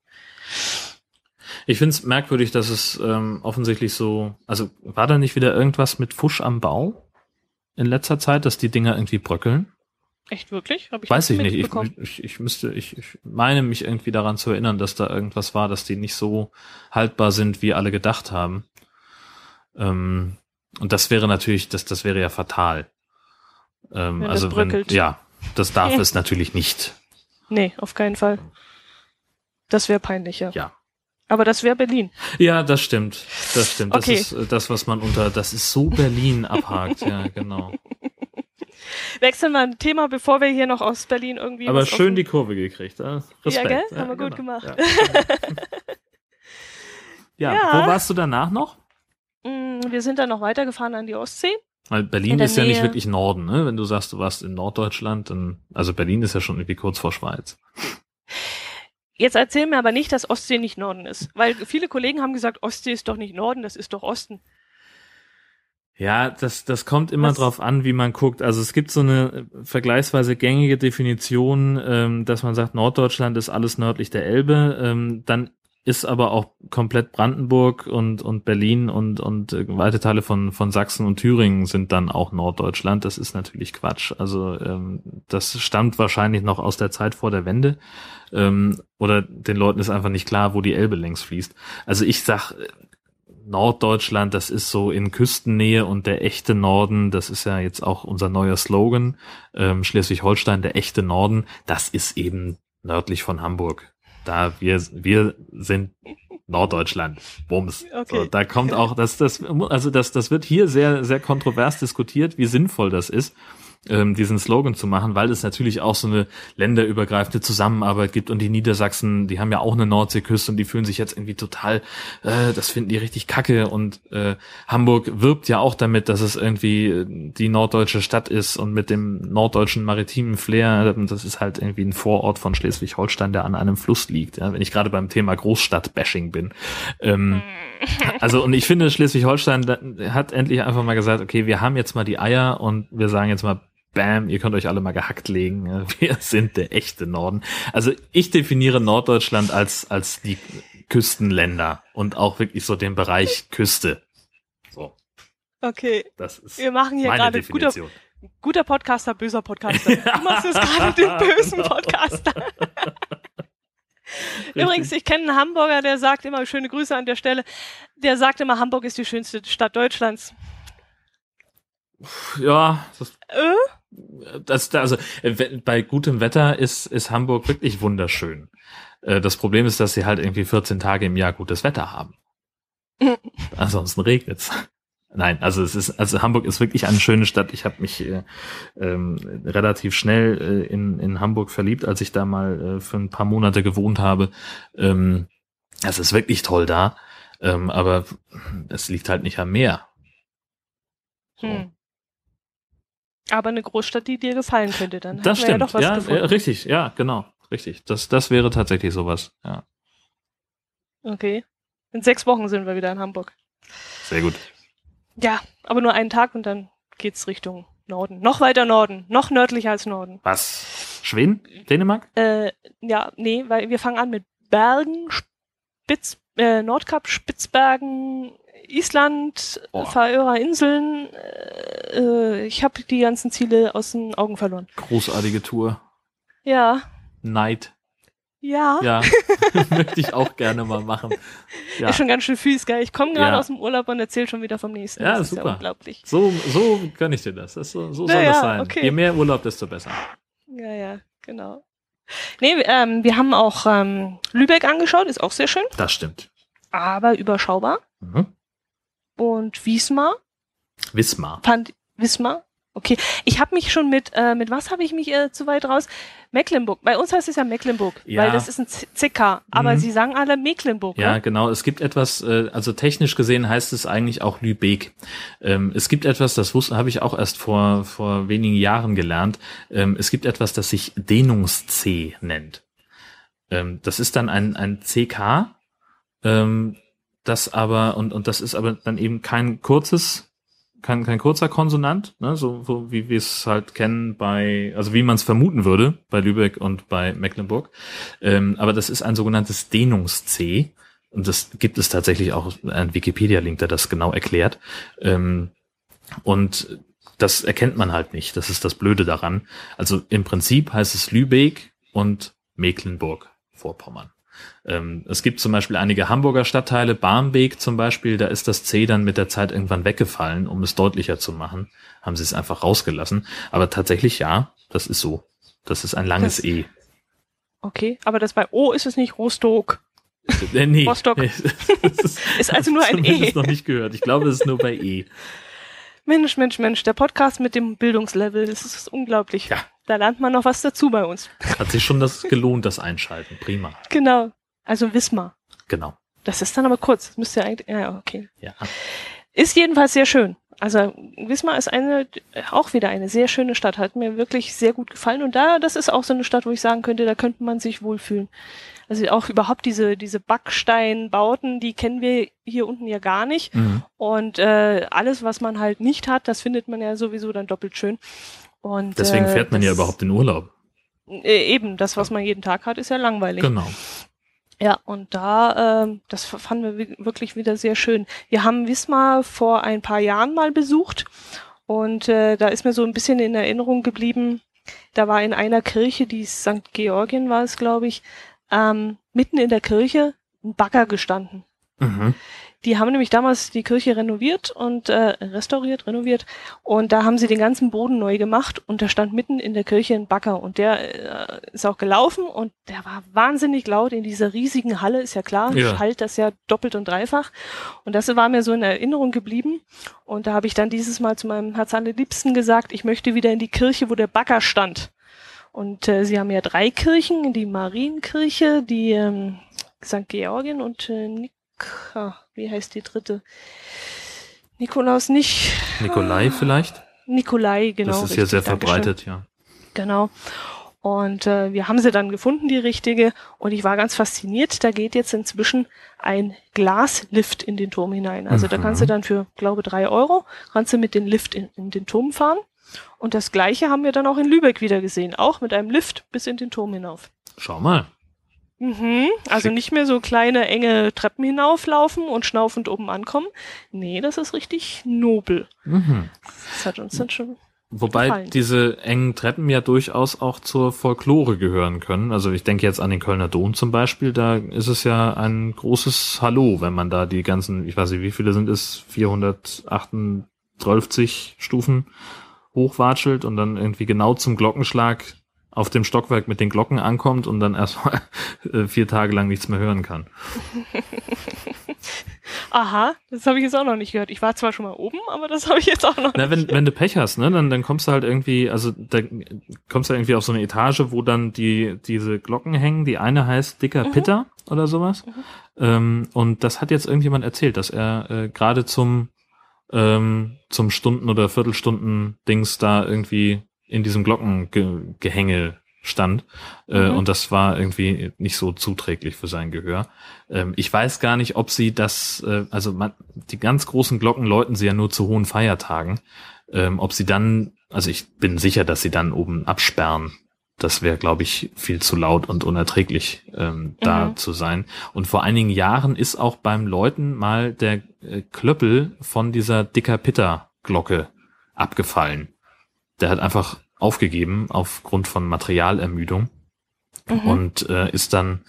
Ich finde es merkwürdig, dass es ähm, offensichtlich so, also war da nicht wieder irgendwas mit Fusch am Bau in letzter Zeit, dass die Dinger irgendwie bröckeln? Echt wirklich? Hab ich Weiß ich nicht. Ich, ich, ich müsste, ich, ich meine mich irgendwie daran zu erinnern, dass da irgendwas war, dass die nicht so haltbar sind, wie alle gedacht haben. Ähm, und das wäre natürlich, das, das wäre ja fatal. Ähm, Wenn das also wenn, ja, das darf es natürlich nicht. Nee, auf keinen Fall. Das wäre peinlich, ja. Ja. Aber das wäre Berlin. Ja, das stimmt. Das stimmt. Das Okay. ist äh, das, was man unter, das ist so Berlin abhakt. Ja, genau. Wechseln wir ein Thema, bevor wir hier noch aus Berlin irgendwie. Aber schön die Kurve gekriegt. Ja, Respekt. gell? Haben wir gut gemacht. Ja, ja. Ja. wo warst du danach noch? Mm, Wir sind dann noch weitergefahren an die Ostsee. Weil In Berlin ist ja nicht Nähe. wirklich Norden, ne? Wenn du sagst, du warst in Norddeutschland, dann, also Berlin ist ja schon irgendwie kurz vor Schweiz. Jetzt erzähl mir aber nicht, dass Ostsee nicht Norden ist. Weil viele Kollegen haben gesagt, Ostsee ist doch nicht Norden, das ist doch Osten. Ja, das, das kommt immer Was- drauf an, wie man guckt. Also es gibt so eine äh, vergleichsweise gängige Definition, ähm, dass man sagt, Norddeutschland ist alles nördlich der Elbe. Ähm, dann ist aber auch komplett Brandenburg und, und Berlin und, und äh, weite Teile von, von Sachsen und Thüringen sind dann auch Norddeutschland. Das ist natürlich Quatsch. Also ähm, das stammt wahrscheinlich noch aus der Zeit vor der Wende. Ähm, oder den Leuten ist einfach nicht klar, wo die Elbe längs fließt. Also ich sag, Norddeutschland, das ist so in Küstennähe und der echte Norden, das ist ja jetzt auch unser neuer Slogan, ähm, Schleswig-Holstein, der echte Norden, das ist eben nördlich von Hamburg. Da wir, wir sind Norddeutschland. Bums. Okay. So, da kommt auch, das, das, also das, das wird hier sehr, sehr kontrovers diskutiert, wie sinnvoll das ist, ähm, diesen Slogan zu machen, weil es natürlich auch so eine länderübergreifende Zusammenarbeit gibt und die Niedersachsen, die haben ja auch eine Nordseeküste und die fühlen sich jetzt irgendwie total, äh, das finden die richtig kacke und äh, Hamburg wirbt ja auch damit, dass es irgendwie äh, die norddeutsche Stadt ist und mit dem norddeutschen maritimen Flair, das ist halt irgendwie ein Vorort von Schleswig-Holstein, der an einem Fluss liegt, ja, wenn ich gerade beim Thema Großstadt-Bashing bin. Ähm, also und ich finde, Schleswig-Holstein hat endlich einfach mal gesagt, okay, wir haben jetzt mal die Eier und wir sagen jetzt mal, bam, ihr könnt euch alle mal gehackt legen. Wir sind der echte Norden. Also ich definiere Norddeutschland als, als die Küstenländer und auch wirklich so den Bereich Küste. So, Okay. das ist Wir machen hier gerade guter, guter Podcaster, böser Podcaster. Du machst jetzt gerade den bösen Podcaster. Übrigens, ich kenne einen Hamburger, der sagt immer, schöne Grüße an der Stelle, der sagt immer, Hamburg ist die schönste Stadt Deutschlands. Ja, das, Äh? das, also äh, bei gutem Wetter ist, ist Hamburg wirklich wunderschön. Äh, Das Problem ist, dass sie halt irgendwie 14 Tage im Jahr gutes Wetter haben. Ansonsten regnet's. Nein, also es ist, also Hamburg ist wirklich eine schöne Stadt. Ich habe mich äh, ähm, relativ schnell äh, in, in Hamburg verliebt, als ich da mal äh, für ein paar Monate gewohnt habe. Ähm, es ist wirklich toll da, ähm, aber es liegt halt nicht am Meer. So. Hm. Aber eine Großstadt, die dir gefallen könnte, dann Das stimmt, ja doch was ja, gefunden. äh, richtig, ja, genau, richtig. Das, das wäre tatsächlich sowas, ja. Okay. In sechs Wochen sind wir wieder in Hamburg. Sehr gut. Ja, aber nur einen Tag und dann geht's Richtung Norden. Noch weiter Norden. Noch nördlicher als Norden. Was? Schweden? Dänemark? Äh, ja, nee, weil wir fangen an mit Bergen, Spitz, äh, Nordkap, Spitzbergen, Island, Boah. Färöer Inseln. Äh, äh, ich habe die ganzen Ziele aus den Augen verloren. Großartige Tour. Ja, Neid. ja. Ja, möchte ich auch gerne mal machen. Ja, Ist schon ganz schön fies, gell? Ich komme gerade Ja. aus dem Urlaub und erzähle schon wieder vom nächsten. Ja, das ist super. ja unglaublich. so, so gönn ich dir das. das ist so, so soll Ja, das sein. okay. Je mehr Urlaub, desto besser. Ja, ja, genau. Nee, ähm, wir haben auch ähm, Lübeck angeschaut, ist auch sehr schön, Das stimmt. aber überschaubar. Mhm. Und Wismar, Wismar. fand Wismar. Okay, ich habe mich schon mit, äh, mit was habe ich mich äh, zu weit raus? Mecklenburg. Bei uns heißt es ja Mecklenburg, Ja. weil das ist ein CK. Aber Mhm. sie sagen alle Mecklenburg. Ja, ne? genau. Es gibt etwas, äh, also technisch gesehen heißt es eigentlich auch Lübeck. Ähm, es gibt etwas, das wusste, habe ich auch erst vor, vor wenigen Jahren gelernt. Ähm, es gibt etwas, das sich Dehnungs-C nennt. Ähm, das ist dann ein, ein CK, ähm, das aber, und, und das ist aber dann eben kein kurzes, kein, kein kurzer Konsonant, ne, so, so wie wir es halt kennen bei, also wie man es vermuten würde bei Lübeck und bei Mecklenburg. Ähm, aber das ist ein sogenanntes Dehnungs-C. Und das gibt es tatsächlich auch ein Wikipedia-Link, der das genau erklärt. Ähm, und das erkennt man halt nicht. Das ist das Blöde daran. Also im Prinzip heißt es Lübeck und Mecklenburg-Vorpommern. Ähm, es gibt zum Beispiel einige Hamburger Stadtteile, Barmbek zum Beispiel, da ist das C dann mit der Zeit irgendwann weggefallen, um es deutlicher zu machen. Haben sie es einfach rausgelassen. Aber tatsächlich ja, das ist so. Das ist ein langes Das- E. Okay, aber das bei O ist es nicht Rostock. Äh, nee. Rostock. Das ist, Ist also nur ein E. noch nicht gehört. Ich glaube, es ist nur bei E. Mensch, Mensch, Mensch, der Podcast mit dem Bildungslevel, das ist unglaublich. Ja. Da lernt man noch was dazu bei uns. Hat sich schon das gelohnt, das Einschalten. Prima. Genau. Also Wismar. Genau. Das ist dann aber kurz. Das müsste ja eigentlich, ja, okay. Ja. Ist jedenfalls sehr schön. Also Wismar ist eine, auch wieder eine sehr schöne Stadt. Hat mir wirklich sehr gut gefallen. Und da, das ist auch so eine Stadt, wo ich sagen könnte, da könnte man sich wohlfühlen. Also auch überhaupt diese, diese Backsteinbauten, die kennen wir hier unten ja gar nicht. Mhm. Und äh, alles, was man halt nicht hat, das findet man ja sowieso dann doppelt schön. Und, Deswegen äh, fährt man ja das- überhaupt in Urlaub. Äh, eben, das, was man jeden Tag hat, ist ja langweilig. Genau. Ja, und da, ähm, das fanden wir wi- wirklich wieder sehr schön. Wir haben Wismar vor ein paar Jahren mal besucht und äh, da ist mir so ein bisschen in Erinnerung geblieben, da war in einer Kirche, die St. Georgien war es, glaube ich, ähm, mitten in der Kirche ein Bagger gestanden. Mhm. Die haben nämlich damals die Kirche renoviert und äh, restauriert, renoviert und da haben sie den ganzen Boden neu gemacht und da stand mitten in der Kirche ein Bagger und der äh, ist auch gelaufen und der war wahnsinnig laut in dieser riesigen Halle, ist ja klar, Ja. schallt das ja doppelt und dreifach und das war mir so in Erinnerung geblieben und da habe ich dann dieses Mal zu meinem Herz gesagt, ich möchte wieder in die Kirche, wo der Bagger stand. Und äh, sie haben ja drei Kirchen, die Marienkirche, die ähm, St. Georgien und äh, Nik ah, wie heißt die dritte? Nikolaus nicht. Nikolai vielleicht? Nikolai, genau. das ist richtig, sehr Dankeschön. verbreitet, ja. Genau. Und äh, wir haben sie dann gefunden, die richtige. Und ich war ganz fasziniert. Da geht jetzt inzwischen ein Glaslift in den Turm hinein. Also da Mhm. kannst du dann für, glaube drei Euro, kannst du mit dem Lift in, in den Turm fahren. Und das gleiche haben wir dann auch in Lübeck wieder gesehen. Auch mit einem Lift bis in den Turm hinauf. Schau mal. Mhm. Also nicht mehr so kleine, enge Treppen hinauflaufen und schnaufend oben ankommen. Nee, das ist richtig nobel. Mhm. Das hat uns dann schon. Wobei Gefallen. diese engen Treppen ja durchaus auch zur Folklore gehören können. Also ich denke jetzt an den Kölner Dom zum Beispiel, da ist es ja ein großes Hallo, wenn man da die ganzen, ich weiß nicht, wie viele sind es, 438 Stufen hochwatschelt und dann irgendwie genau zum Glockenschlag auf dem Stockwerk mit den Glocken ankommt und dann erstmal äh, vier Tage lang nichts mehr hören kann. Aha, das habe ich jetzt auch noch nicht gehört. Ich war zwar schon mal oben, aber das habe ich jetzt auch noch Na, wenn, nicht. wenn du Pech hast, ne, dann, dann kommst du halt irgendwie, also da kommst du irgendwie auf so eine Etage, wo dann die, diese Glocken hängen. Die eine heißt Dicker Mhm. Pitter oder sowas. Ähm, und das hat jetzt irgendjemand erzählt, dass er äh, gerade zum, ähm, zum Stunden- oder Viertelstunden-Dings da irgendwie in diesem Glockengehänge stand. Äh, Mhm. Und das war irgendwie nicht so zuträglich für sein Gehör. Ähm, ich weiß gar nicht, ob sie das, äh, also man, die ganz großen Glocken läuten sie ja nur zu hohen Feiertagen. Ähm, ob sie dann, also ich bin sicher, dass sie dann oben absperren. Das wäre, glaube ich, viel zu laut und unerträglich, ähm, da Mhm. zu sein. Und vor einigen Jahren ist auch beim Läuten mal der äh, Klöppel von dieser dicker Pitter Glocke abgefallen. Der hat einfach aufgegeben aufgrund von Materialermüdung Mhm. und äh, ist dann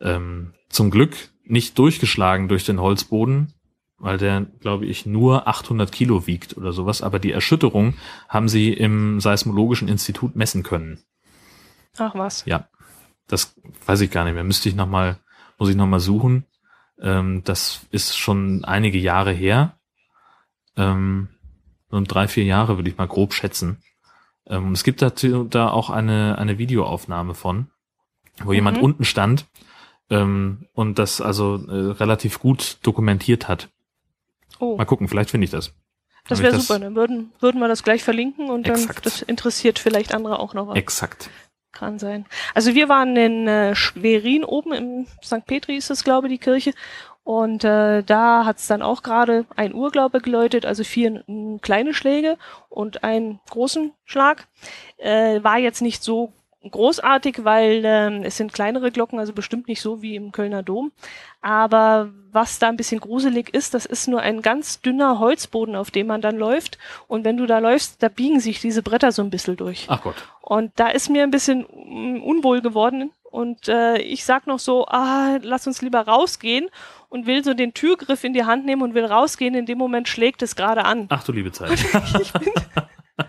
ähm, zum Glück nicht durchgeschlagen durch den Holzboden, weil der, glaube ich, nur 800 Kilo wiegt oder sowas. Aber die Erschütterung haben sie im Seismologischen Institut messen können. Ach was. Ja, das weiß ich gar nicht mehr. Müsste ich noch mal, muss ich noch mal suchen. Ähm, das ist schon einige Jahre her. Ähm, so drei, vier Jahre würde ich mal grob schätzen. Ähm, es gibt dazu da auch eine, eine Videoaufnahme von, wo mhm. jemand unten stand ähm, und das also äh, relativ gut dokumentiert hat. Oh. Mal gucken, vielleicht finde ich das. Das wäre super, dann würden, würden wir das gleich verlinken und dann exakt. das interessiert vielleicht andere auch noch. Exakt. Kann sein. Also wir waren in äh, Schwerin oben im St. Petri ist das, glaube ich, die Kirche. Und äh, da hat es dann auch gerade ein Uhr, glaube ich, geläutet, also vier kleine Schläge und einen großen Schlag. Äh, war jetzt nicht so großartig, weil ähm, es sind kleinere Glocken, also bestimmt nicht so wie im Kölner Dom. Aber was da ein bisschen gruselig ist, das ist nur ein ganz dünner Holzboden, auf dem man dann läuft. Und wenn du da läufst, da biegen sich diese Bretter so ein bisschen durch. Ach Gott. Und da ist mir ein bisschen unwohl geworden. Und äh, ich sag noch so, ah, lass uns lieber rausgehen und will so den Türgriff in die Hand nehmen und will rausgehen. In dem Moment schlägt es gerade an. Ach du liebe Zeit. ich bin, ja.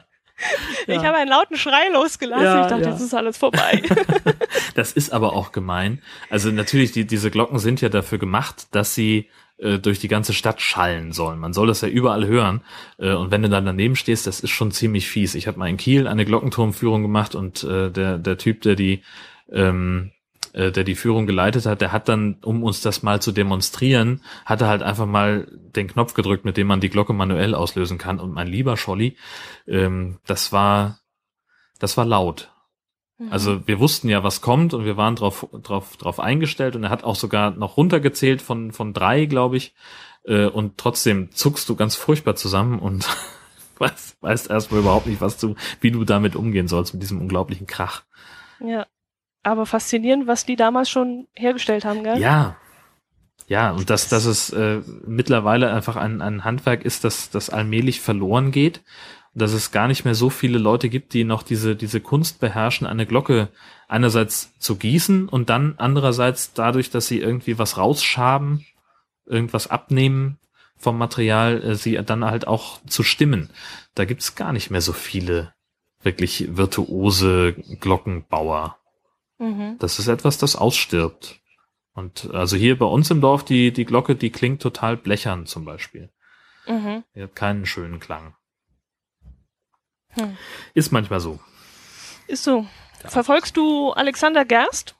Ich habe einen lauten Schrei losgelassen. Ja, ich dachte, ja. jetzt ist alles vorbei. das ist aber auch gemein. Also natürlich, die, diese Glocken sind ja dafür gemacht, dass sie äh, durch die ganze Stadt schallen sollen. Man soll das ja überall hören. Äh, und wenn du dann daneben stehst, das ist schon ziemlich fies. Ich habe mal in Kiel eine Glockenturmführung gemacht und äh, der, der Typ, der die ähm, äh, der die Führung geleitet hat, der hat dann, um uns das mal zu demonstrieren, hat er halt einfach mal den Knopf gedrückt, mit dem man die Glocke manuell auslösen kann. Und mein lieber Scholli, ähm, das war, das war laut. Mhm. Also wir wussten ja, was kommt und wir waren drauf, drauf, drauf eingestellt und er hat auch sogar noch runtergezählt von, von drei, glaube ich. Äh, und trotzdem zuckst du ganz furchtbar zusammen und weißt, weißt erstmal überhaupt nicht, was du, wie du damit umgehen sollst, mit diesem unglaublichen Krach. Ja. Aber faszinierend, was die damals schon hergestellt haben, gell? Ja. Ja, und dass, dass es äh, mittlerweile einfach ein, ein Handwerk ist, das, das allmählich verloren geht. Dass es gar nicht mehr so viele Leute gibt, die noch diese, diese Kunst beherrschen, eine Glocke einerseits zu gießen und dann andererseits dadurch, dass sie irgendwie was rausschaben, irgendwas abnehmen vom Material, äh, sie dann halt auch zu stimmen. Da gibt's gar nicht mehr so viele wirklich virtuose Glockenbauer. Mhm. Das ist etwas, das ausstirbt. Und also hier bei uns im Dorf, die, die Glocke, die klingt total blechern zum Beispiel. Mhm. Die hat keinen schönen Klang. Hm. Ist manchmal so. Ist so. Ja. Verfolgst du Alexander Gerst?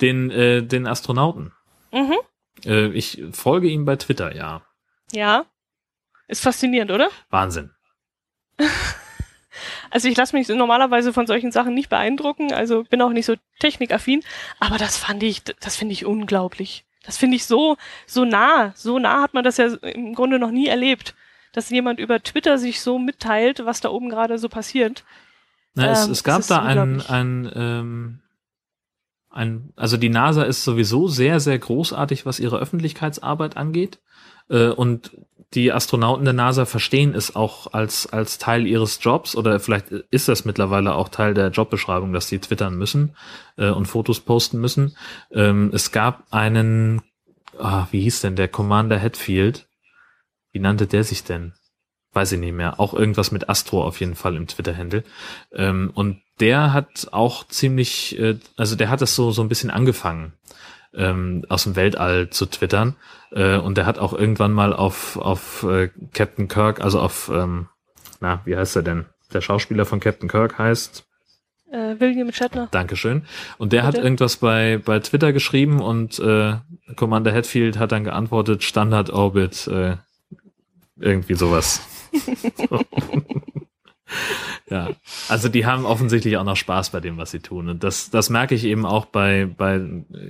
Den, äh, den Astronauten. Mhm. Äh, ich folge ihm bei Twitter, ja. Ja. Ist faszinierend, oder? Wahnsinn. Also ich lasse mich normalerweise von solchen Sachen nicht beeindrucken, also bin auch nicht so technikaffin, aber das fand ich, das finde ich unglaublich. Das finde ich so, so nah, so nah hat man das ja im Grunde noch nie erlebt, dass jemand über Twitter sich so mitteilt, was da oben gerade so passiert. Na, es, ähm, es gab da ein, ein, ähm, ein, also die NASA ist sowieso sehr, sehr großartig, was ihre Öffentlichkeitsarbeit angeht. Äh, und die Astronauten der NASA verstehen es auch als, als Teil ihres Jobs oder vielleicht ist das mittlerweile auch Teil der Jobbeschreibung, dass sie twittern müssen äh, und Fotos posten müssen. Ähm, es gab einen, ah, wie hieß denn der Commander Hatfield? Wie nannte der sich denn? Weiß ich nicht mehr. Auch irgendwas mit Astro auf jeden Fall im Twitter-Handle. Ähm, und der hat auch ziemlich, äh, also der hat das so, so ein bisschen angefangen ähm, aus dem Weltall zu twittern. Äh, und der hat auch irgendwann mal auf, auf äh, Captain Kirk, also auf, ähm, na, wie heißt er denn? Der Schauspieler von Captain Kirk heißt äh, William Shatner. Dankeschön. Und der Bitte? hat irgendwas bei, bei Twitter geschrieben und äh, Commander Hatfield hat dann geantwortet, Standard Orbit, äh, irgendwie sowas. ja, also die haben offensichtlich auch noch Spaß bei dem, was sie tun. Und das, das merke ich eben auch bei, bei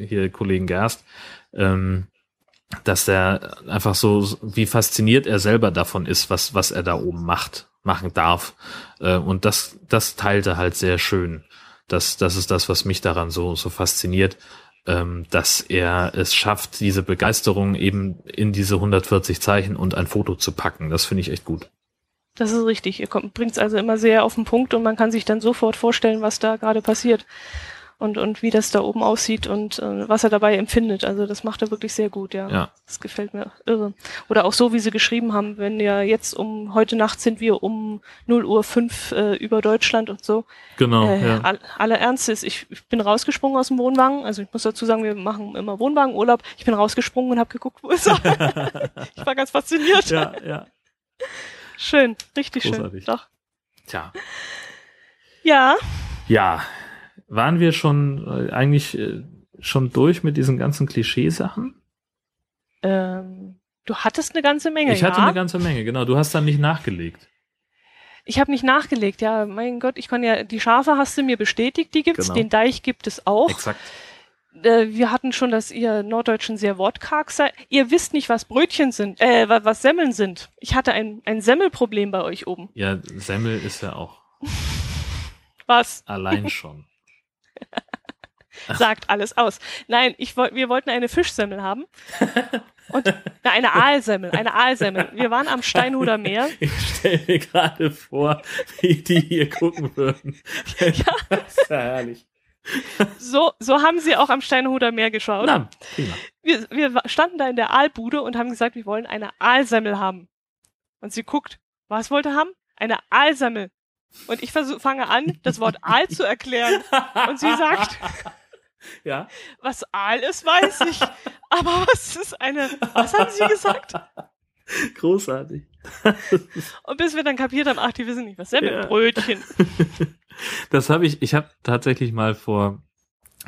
hier Kollegen Gerst, ähm, dass der einfach so, wie fasziniert er selber davon ist, was, was er da oben macht, machen darf. Äh, und das, das teilte halt sehr schön. Das, das ist das, was mich daran so, so fasziniert, ähm, dass er es schafft, diese Begeisterung eben in diese 140 Zeichen und ein Foto zu packen. Das finde ich echt gut. Das ist richtig. Ihr bringt es also immer sehr auf den Punkt und man kann sich dann sofort vorstellen, was da gerade passiert. und, und wie das da oben aussieht und äh, was er dabei empfindet. Also das macht er wirklich sehr gut, ja. Ja. Das gefällt mir irre. Oder auch so, wie sie geschrieben haben, wenn ja jetzt um, heute Nacht sind wir um 0 Uhr 5 äh, über Deutschland und so. Genau, äh, ja. all, aller Ernst ist, ich, ich bin rausgesprungen aus dem Wohnwagen. Also ich muss dazu sagen, wir machen immer Wohnwagenurlaub. Ich bin rausgesprungen und habe geguckt, wo ist er. ich war ganz fasziniert. ja, ja. Schön, richtig Großartig. schön. Doch. Tja. Ja, Ja. Waren wir schon äh, eigentlich äh, schon durch mit diesen ganzen Klischeesachen? ähm, du hattest eine ganze Menge. Ich hatte ja? eine ganze Menge, genau. Du hast dann nicht nachgelegt. Ich habe nicht nachgelegt, ja, mein Gott, ich kann ja, die Schafe hast du mir bestätigt, die gibt's, Genau. den Deich gibt es auch. Exakt. Äh, wir hatten schon, dass ihr Norddeutschen sehr wortkarg seid. Ihr wisst nicht, was Brötchen sind, äh, wa- was Semmeln sind. Ich hatte ein, ein Semmelproblem bei euch oben. Ja, Semmel ist ja auch Was? allein schon. Sagt alles aus. Nein, ich wir wollten eine Fischsemmel haben. Und na, eine Aalsemmel, eine Aalsemmel. Wir waren am Steinhuder Meer. Ich stelle mir gerade vor, wie die hier gucken würden. Das ist ja herrlich. So, so haben sie auch am Steinhuder Meer geschaut. Na, prima. wir, wir standen da in der Aalbude und haben gesagt, wir wollen eine Aalsemmel haben. Und sie guckt, was wollte haben? Eine Aalsemmel. Und ich versuch, fange an, das Wort Aal zu erklären. Und sie sagt, Ja, was Aal ist, weiß ich. Aber was ist eine, was haben sie gesagt? großartig. Und bis wir dann kapiert haben, ach, die wissen nicht, was Semmel, Ja. Das habe ich, ich habe tatsächlich mal vor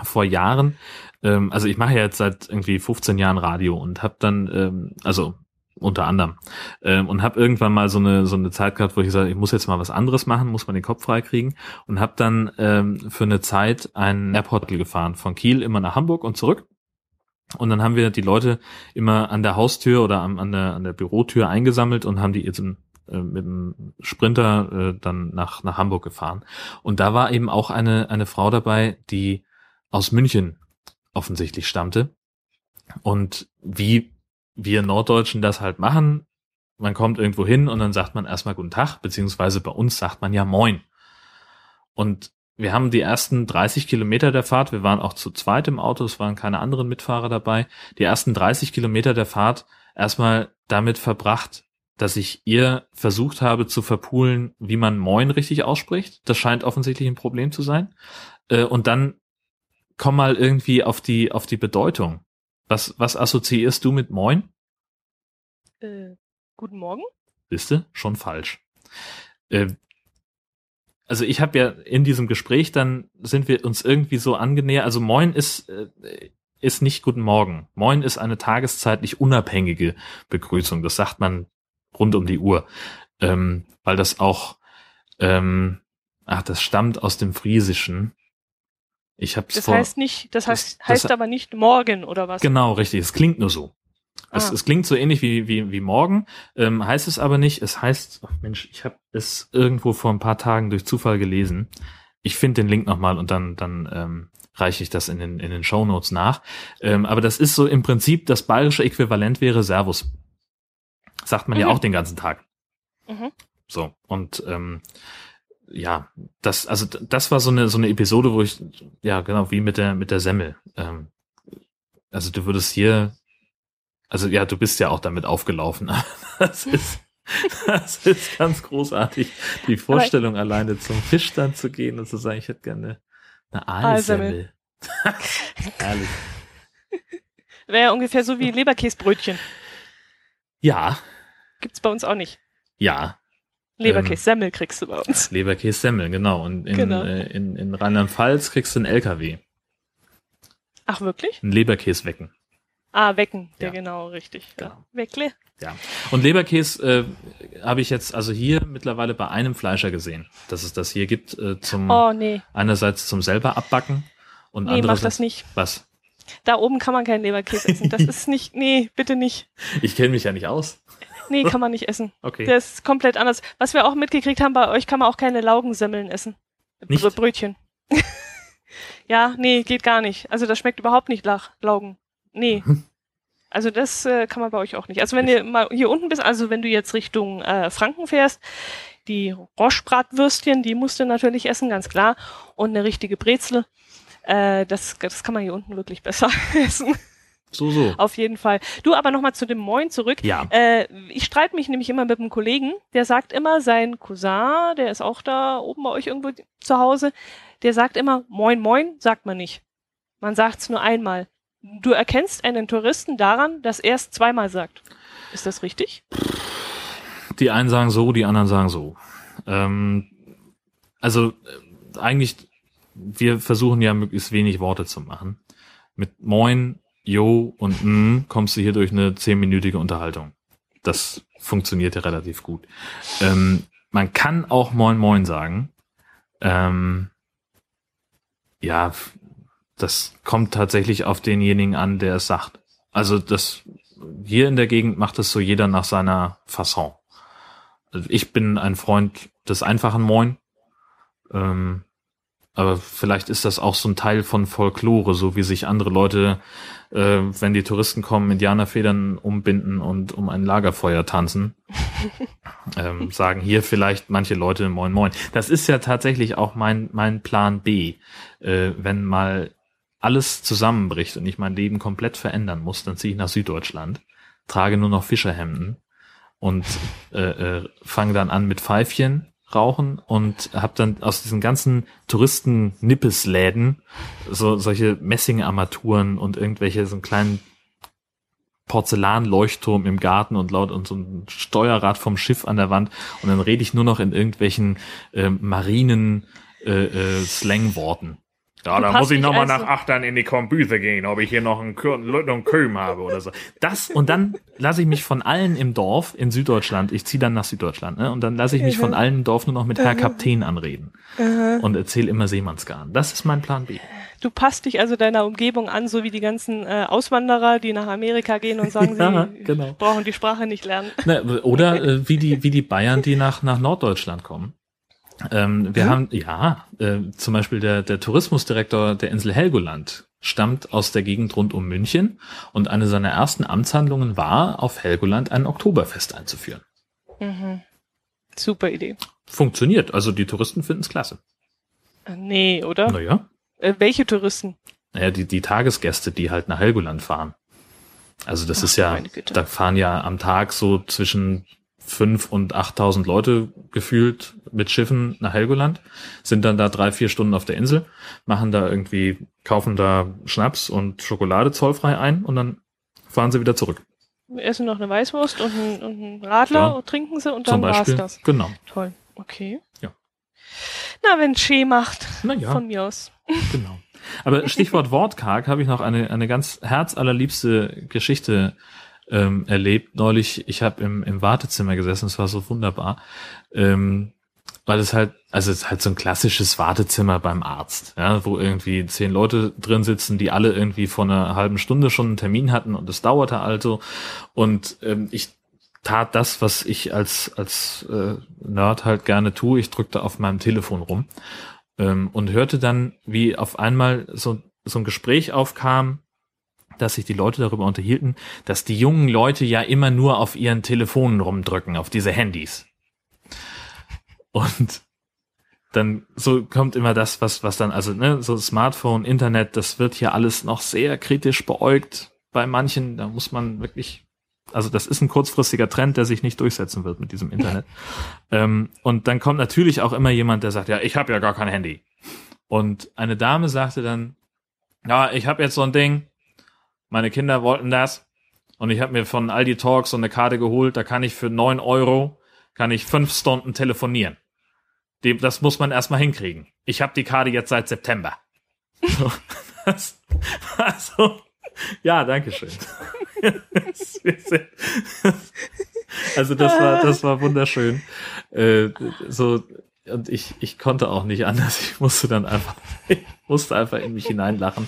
vor Jahren, ähm, also ich mache ja jetzt seit irgendwie 15 Jahren Radio und habe dann, ähm, also unter anderem, ähm, und habe irgendwann mal so eine so eine Zeit gehabt, wo ich gesagt, ich muss jetzt mal was anderes machen, muss man den Kopf frei kriegen und habe dann ähm, für eine Zeit einen Airport gefahren von Kiel immer nach Hamburg und zurück. Und dann haben wir die Leute immer an der Haustür oder am, an, der, an der Bürotür eingesammelt und haben die jetzt äh, mit dem Sprinter äh, dann nach, nach Hamburg gefahren. Und da war eben auch eine, eine Frau dabei, die aus München offensichtlich stammte. Und wie wir Norddeutschen das halt machen, man kommt irgendwo hin und dann sagt man erstmal Guten Tag, beziehungsweise bei uns sagt man ja Moin. Und wir haben die ersten 30 Kilometer der Fahrt, wir waren auch zu zweit im Auto, es waren keine anderen Mitfahrer dabei, die ersten 30 Kilometer der Fahrt erstmal damit verbracht, dass ich ihr versucht habe zu verpulen, wie man Moin richtig ausspricht. Das scheint offensichtlich ein Problem zu sein. Äh, Und dann komm mal irgendwie auf die, auf die Bedeutung. Was, was assoziierst du mit Moin? Äh, guten Morgen. Wisst Schon falsch. Äh, also ich habe ja in diesem Gespräch, dann sind wir uns irgendwie so angenähert. Also Moin ist, äh, ist nicht Guten Morgen. Moin ist eine tageszeitlich unabhängige Begrüßung. Das sagt man rund um die Uhr. Ähm, weil das auch, ähm, ach, das stammt aus dem Friesischen. Ich hab's Das vor, heißt nicht, das heißt, das- heißt aber nicht morgen oder was? Genau, richtig. Es klingt nur so. Es, Ah. es klingt so ähnlich wie, wie, wie morgen, ähm, heißt es aber nicht. Es heißt, ach Mensch, ich habe es irgendwo vor ein paar Tagen durch Zufall gelesen. Ich finde den Link nochmal und dann, dann ähm, reiche ich das in den, in den Shownotes nach. Ähm, aber das ist so im Prinzip, das bayerische Äquivalent wäre Servus. Sagt man ja Mhm. auch den ganzen Tag. Mhm. So, und ähm, ja, das, also das war so eine, so eine Episode, wo ich, ja, genau, wie mit der, mit der Semmel. Ähm, also du würdest hier, also ja, du bist ja auch damit aufgelaufen. Das ist, das ist ganz großartig, die Vorstellung alleine zum Fischstand zu gehen und zu sagen, ich hätte gerne eine Aalsemmel. Herrlich. Wäre ja ungefähr so wie Leberkäsbrötchen. Ja, Gibt's bei uns auch nicht. ja, Leberkässemmel kriegst du bei uns. Leberkässemmel, genau. Und in, Genau. äh, in, in Rheinland-Pfalz kriegst du einen LKW, Ach, wirklich? einen Leberkäswecken. Ah, Wecken. Der Ja. genau, richtig. Ja. Genau. Weckle. Ja. Und Leberkäse äh, habe ich jetzt also hier mittlerweile bei einem Fleischer gesehen, dass es das hier gibt, äh, zum Oh, nee. einerseits zum selber abbacken und Nee, mach andererseits das nicht. was? Da oben kann man keinen Leberkäse essen. Das ist nicht, nee, bitte nicht. Ich kenne mich ja nicht aus. Nee, kann man nicht essen. Okay. Der ist komplett anders. Was wir auch mitgekriegt haben, bei euch kann man auch keine Laugensemmeln essen. Nicht? Br Brötchen. ja, nee, geht gar nicht. Also das schmeckt überhaupt nicht nach Laugen. Nee. Also das äh, kann man bei euch auch nicht. Also wenn ihr mal hier unten bist, also wenn du jetzt Richtung äh, Franken fährst, die Roschbratwürstchen, die musst du natürlich essen, ganz klar. Und eine richtige Brezel. Äh, das, das kann man hier unten wirklich besser essen. So, so. Auf jeden Fall. Du aber nochmal zu dem Moin zurück. Ja. Äh, ich streite mich nämlich immer mit einem Kollegen, der sagt immer, sein Cousin, der ist auch da oben bei euch irgendwo zu Hause, der sagt immer, Moin, Moin, sagt man nicht. Man sagt es nur einmal. Du erkennst einen Touristen daran, dass er es zweimal sagt. Ist das richtig? Die einen sagen so, die anderen sagen so. Ähm, also äh, eigentlich, wir versuchen ja möglichst wenig Worte zu machen. Mit Moin, Jo und M kommst du hier durch eine zehnminütige Unterhaltung. Das funktioniert ja relativ gut. Ähm, man kann auch Moin Moin sagen. Ähm, ja, das kommt tatsächlich auf denjenigen an, der es sagt. Also das hier in der Gegend macht es so jeder nach seiner Fasson. Also ich bin ein Freund des einfachen Moin. Ähm, aber vielleicht ist das auch so ein Teil von Folklore, so wie sich andere Leute, äh, wenn die Touristen kommen, Indianerfedern umbinden und um ein Lagerfeuer tanzen. ähm, sagen hier vielleicht manche Leute Moin Moin. Das ist ja tatsächlich auch mein, mein Plan B. Äh, wenn mal alles zusammenbricht und ich mein Leben komplett verändern muss, dann ziehe ich nach Süddeutschland, trage nur noch Fischerhemden und äh, äh, fange dann an mit Pfeifchen rauchen und habe dann aus diesen ganzen Touristen-Nippesläden so solche Messing-Armaturen und irgendwelche so einen kleinen Porzellanleuchtturm im Garten und laut und so ein Steuerrad vom Schiff an der Wand und dann rede ich nur noch in irgendwelchen äh, marinen äh, äh, Slangworten. Ja, da muss ich nochmal also- nach Achtern in die Kombüse gehen, ob ich hier noch einen, einen Köhm habe oder so. Das, und dann lasse ich mich von allen im Dorf in Süddeutschland, ich ziehe dann nach Süddeutschland, ne, und dann lasse ich mich von allen im Dorf nur noch mit Herr Kapitän anreden und erzähle immer Seemannsgarn. Das ist mein Plan B. Du passt dich also deiner Umgebung an, so wie die ganzen äh, Auswanderer, die nach Amerika gehen und sagen, Ja, sie genau. brauchen die Sprache nicht lernen. Ne, oder äh, wie die wie die Bayern, die nach nach Norddeutschland kommen. Ähm, wir haben ja äh, zum Beispiel der der Tourismusdirektor der Insel Helgoland stammt aus der Gegend rund um München und eine seiner ersten Amtshandlungen war, auf Helgoland ein Oktoberfest einzuführen. Mhm. Super Idee. Funktioniert, also die Touristen finden es klasse. Äh, nee, oder? Naja, Äh, welche Touristen? naja, die die Tagesgäste, die halt nach Helgoland fahren. Also das Ach, ist ja, da fahren ja am Tag so zwischen fünf und 8.000 Leute gefühlt mit Schiffen nach Helgoland, sind dann da drei, vier Stunden auf der Insel, machen da irgendwie, kaufen da Schnaps und Schokolade zollfrei ein und dann fahren sie wieder zurück. Wir essen noch eine Weißwurst und einen, und einen Radler Ja. und trinken sie und dann war's das. Genau. Toll. Okay. Ja. Na, wenn Schee macht, Naja, von mir aus. genau. Aber Stichwort Wortkarg habe ich noch eine, eine ganz herzallerliebste Geschichte ähm, erlebt. Neulich, ich habe im, im Wartezimmer gesessen, es war so wunderbar. Ähm, weil es halt, also es ist halt so ein klassisches Wartezimmer beim Arzt, ja, wo irgendwie zehn Leute drin sitzen, die alle irgendwie vor einer halben Stunde schon einen Termin hatten und es dauerte also. Und ähm, ich tat das, was ich als, als äh, Nerd halt gerne tue. Ich drückte auf meinem Telefon rum ähm, und hörte dann, wie auf einmal so, so ein Gespräch aufkam, dass sich die Leute darüber unterhielten, dass die jungen Leute ja immer nur auf ihren Telefonen rumdrücken, auf diese Handys. Und dann so kommt immer das, was, was dann, also, ne, so Smartphone, Internet, das wird hier alles noch sehr kritisch beäugt bei manchen. Da muss man wirklich, also das ist ein kurzfristiger Trend, der sich nicht durchsetzen wird mit diesem Internet. ähm, und dann kommt natürlich auch immer jemand, der sagt, ja, ich habe ja gar kein Handy. Und eine Dame sagte dann, ja, ich habe jetzt so ein Ding, meine Kinder wollten das und ich habe mir von Aldi Talk so eine Karte geholt, da kann ich für neun Euro, kann ich fünf Stunden telefonieren. Dem, das muss man erstmal hinkriegen. Ich habe die Karte jetzt seit September. So, das, also, ja, danke schön. also das war, das war wunderschön. Äh, so, und ich, ich konnte auch nicht anders. Ich musste dann einfach, ich musste einfach in mich hineinlachen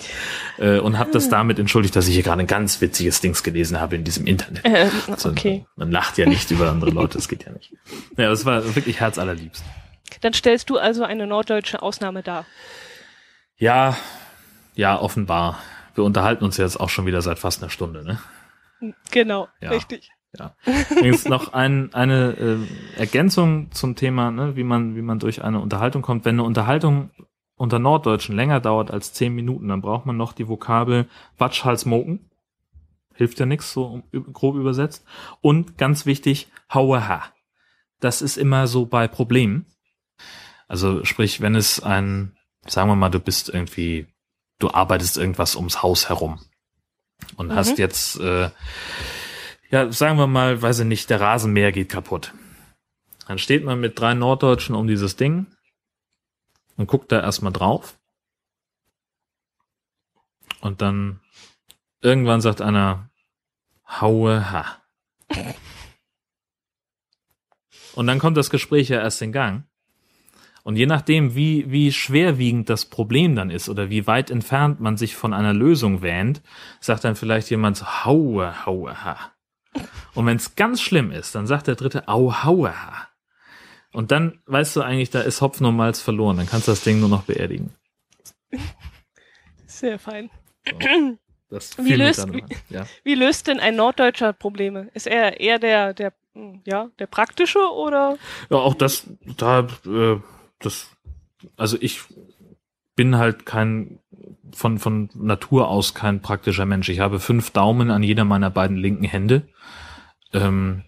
äh, und habe das damit entschuldigt, dass ich hier gerade ein ganz witziges Dings gelesen habe in diesem Internet. Ähm, okay. Man lacht ja nicht über andere Leute, das geht ja nicht. Ja, das war wirklich herzallerliebst. Dann stellst du also eine norddeutsche Ausnahme dar. Ja, ja, offenbar. Wir unterhalten uns jetzt auch schon wieder seit fast einer Stunde, ne? Genau, Ja. richtig. Ja. Übrigens noch ein, eine äh, Ergänzung zum Thema, ne, wie man, wie man durch eine Unterhaltung kommt. Wenn eine Unterhaltung unter Norddeutschen länger dauert als zehn Minuten, dann braucht man noch die Vokabel Watsch, Hals, Moken. Hilft ja nichts, so grob übersetzt. Und ganz wichtig, Haue, Ha. Das ist immer so bei Problemen. Also sprich, wenn es ein, sagen wir mal, du bist irgendwie, du arbeitest irgendwas ums Haus herum und mhm. hast jetzt, äh, ja, sagen wir mal, weiß ich nicht, der Rasenmäher geht kaputt. Dann steht man mit drei Norddeutschen um dieses Ding und guckt da erstmal drauf. Und dann irgendwann sagt einer, haue ha. Und dann kommt das Gespräch ja erst in Gang. Und je nachdem, wie, wie schwerwiegend das Problem dann ist oder wie weit entfernt man sich von einer Lösung wähnt, sagt dann vielleicht jemand so, haue, haue, ha. Und wenn es ganz schlimm ist, dann sagt der dritte, au, haue, ha. Und dann weißt du eigentlich, da ist Hopfen und Malz verloren. Dann kannst du das Ding nur noch beerdigen. Sehr fein. So. wie, löst, wie, ja. wie, löst denn ein Norddeutscher Probleme? Ist er eher der, der, hm, ja, der praktische oder? Ja, auch das, da, äh, das, also ich bin halt kein, von, von Natur aus kein praktischer Mensch. Ich habe fünf Daumen an jeder meiner beiden linken Hände. Ähm,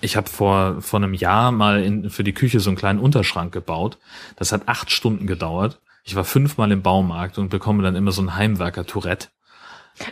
ich habe vor, vor einem Jahr mal in, für die Küche so einen kleinen Unterschrank gebaut. Das hat acht Stunden gedauert. Ich war fünfmal im Baumarkt und bekomme dann immer so ein Heimwerker-Tourette.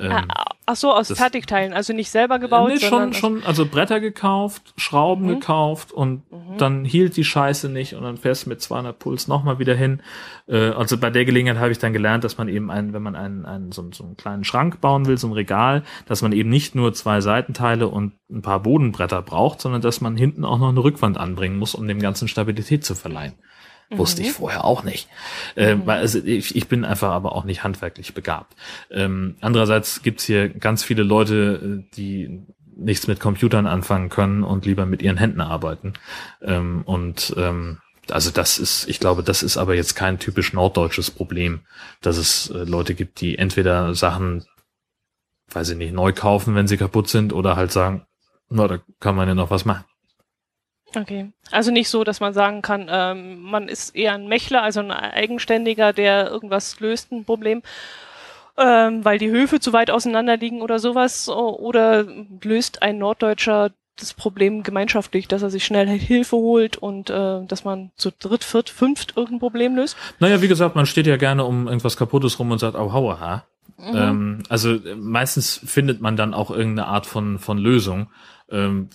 Ähm, Ach so, aus das, Fertigteilen, also nicht selber gebaut. Nee, schon, schon, also Bretter gekauft, Schrauben mhm. gekauft und mhm. dann hielt die Scheiße nicht und dann fährst du mit 200 Puls nochmal wieder hin. Äh, also bei der Gelegenheit habe ich dann gelernt, dass man eben einen, wenn man einen, einen so, so einen kleinen Schrank bauen will, so ein Regal, dass man eben nicht nur zwei Seitenteile und ein paar Bodenbretter braucht, sondern dass man hinten auch noch eine Rückwand anbringen muss, um dem Ganzen Stabilität zu verleihen. Wusste ich mhm. vorher auch nicht. Äh, weil, also ich, ich bin einfach aber auch nicht handwerklich begabt. Ähm, andererseits gibt's hier ganz viele Leute, äh, die nichts mit Computern anfangen können und lieber mit ihren Händen arbeiten. Ähm, und ähm, also das ist, ich glaube, das ist aber jetzt kein typisch norddeutsches Problem, dass es äh, Leute gibt, die entweder Sachen, weiß ich nicht, neu kaufen, wenn sie kaputt sind, oder halt sagen, na, da kann man ja noch was machen. Okay. Also nicht so, dass man sagen kann, ähm, man ist eher ein Mächler, also ein Eigenständiger, der irgendwas löst, ein Problem, ähm, weil die Höfe zu weit auseinander liegen oder sowas, oder löst ein Norddeutscher das Problem gemeinschaftlich, dass er sich schnell Hilfe holt und äh, dass man zu dritt, viert, fünft irgendein Problem löst? Naja, wie gesagt, man steht ja gerne um irgendwas Kaputtes rum und sagt, au, hauer, ha. Mhm. Ähm, also meistens findet man dann auch irgendeine Art von, von Lösung. Ähm,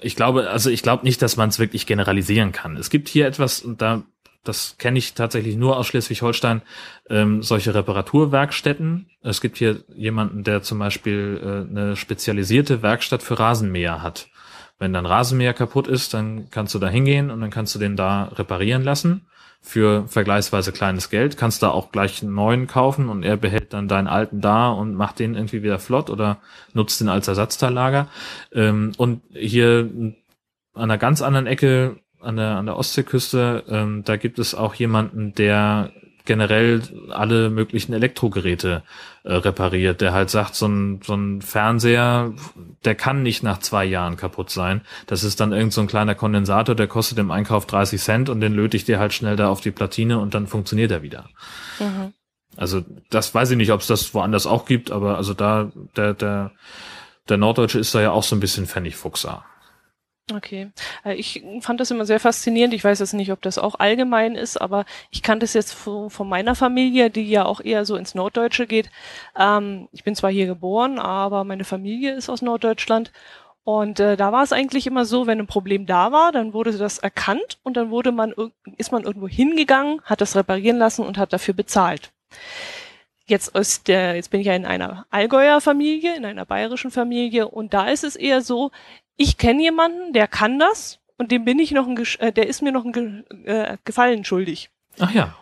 ich glaube, also ich glaube nicht, dass man es wirklich generalisieren kann. Es gibt hier etwas, und da, das kenne ich tatsächlich nur aus Schleswig-Holstein, ähm, solche Reparaturwerkstätten. Es gibt hier jemanden, der zum Beispiel äh, eine spezialisierte Werkstatt für Rasenmäher hat. Wenn dein Rasenmäher kaputt ist, dann kannst du da hingehen und dann kannst du den da reparieren lassen für vergleichsweise kleines Geld, kannst da auch gleich einen neuen kaufen und er behält dann deinen alten da und macht den irgendwie wieder flott oder nutzt den als Ersatzteillager. Ähm, und hier an einer ganz anderen Ecke an der, an der Ostseeküste, ähm, da gibt es auch jemanden, der generell alle möglichen Elektrogeräte äh, repariert, der halt sagt, so ein, so ein Fernseher, der kann nicht nach zwei Jahren kaputt sein. Das ist dann irgend so ein kleiner Kondensator, der kostet im Einkauf 30 Cent und den löte ich dir halt schnell da auf die Platine und dann funktioniert er wieder. Mhm. Also das weiß ich nicht, ob es das woanders auch gibt, aber also da, der, der, der Norddeutsche ist da ja auch so ein bisschen Pfennigfuchser. Okay. Äh, ich fand das immer sehr faszinierend. Ich weiß jetzt nicht, ob das auch allgemein ist, aber ich kannte es jetzt von, meiner Familie, die ja auch eher so ins Norddeutsche geht. Ähm, ich bin zwar hier geboren, aber meine Familie ist aus Norddeutschland. Und äh, da war es eigentlich immer so, wenn ein Problem da war, dann wurde das erkannt und dann wurde man, ist man irgendwo hingegangen, hat das reparieren lassen und hat dafür bezahlt. Jetzt ist der, jetzt bin ich ja in einer Allgäuer Familie, in einer bayerischen Familie und da ist es eher so, ich kenne jemanden, der kann das und dem bin ich noch ein, äh, der ist mir noch ein Ge äh, Gefallen schuldig. Ach ja.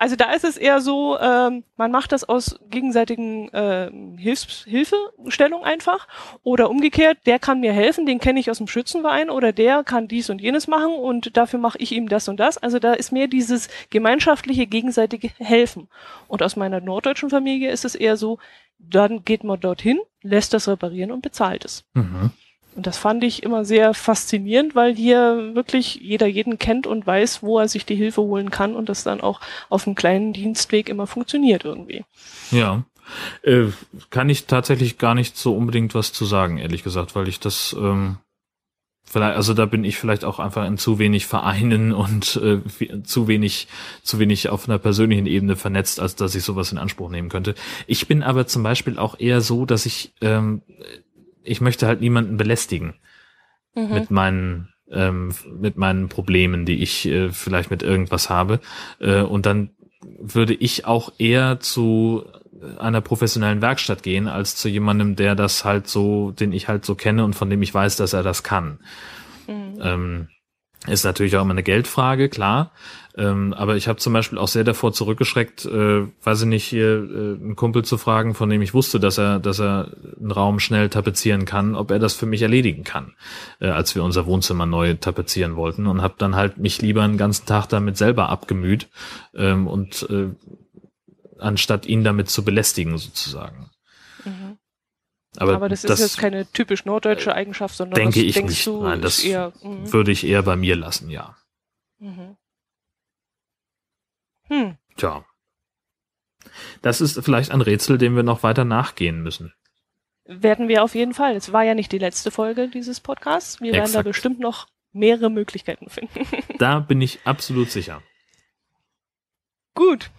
Also da ist es eher so, ähm, man macht das aus gegenseitigen äh, Hilfs Hilfestellung einfach oder umgekehrt, der kann mir helfen, den kenne ich aus dem Schützenverein oder der kann dies und jenes machen und dafür mache ich ihm das und das. Also da ist mehr dieses gemeinschaftliche gegenseitige Helfen. Und aus meiner norddeutschen Familie ist es eher so, dann geht man dorthin, lässt das reparieren und bezahlt es. Mhm. Und das fand ich immer sehr faszinierend, weil hier wirklich jeder jeden kennt und weiß, wo er sich die Hilfe holen kann und das dann auch auf einem kleinen Dienstweg immer funktioniert irgendwie. Ja. Äh, kann ich tatsächlich gar nicht so unbedingt was zu sagen, ehrlich gesagt, weil ich das ähm, vielleicht, also da bin ich vielleicht auch einfach in zu wenig Vereinen und äh, zu wenig, zu wenig auf einer persönlichen Ebene vernetzt, als dass ich sowas in Anspruch nehmen könnte. Ich bin aber zum Beispiel auch eher so, dass ich ähm, ich möchte halt niemanden belästigen mhm. mit meinen ähm, mit meinen Problemen, die ich äh, vielleicht mit irgendwas habe. Äh, und dann würde ich auch eher zu einer professionellen Werkstatt gehen, als zu jemandem, der das halt so, den ich halt so kenne und von dem ich weiß, dass er das kann. Mhm. Ähm, ist natürlich auch immer eine Geldfrage, klar. Ähm, aber ich habe zum Beispiel auch sehr davor zurückgeschreckt, äh, weiß ich nicht, hier äh, einen Kumpel zu fragen, von dem ich wusste, dass er, dass er einen Raum schnell tapezieren kann, ob er das für mich erledigen kann, äh, als wir unser Wohnzimmer neu tapezieren wollten und habe dann halt mich lieber einen ganzen Tag damit selber abgemüht ähm, und äh, anstatt ihn damit zu belästigen sozusagen. Aber, Aber das, das, ist jetzt keine typisch norddeutsche Eigenschaft, sondern denke ich nicht. Nein, das eher, mhm. würde ich eher bei mir lassen, ja. Mhm. Hm. Tja. Das ist vielleicht ein Rätsel, dem wir noch weiter nachgehen müssen. Werden wir auf jeden Fall. Es war ja nicht die letzte Folge dieses Podcasts. Wir Exakt. werden da bestimmt noch mehrere Möglichkeiten finden. da bin ich absolut sicher. Gut.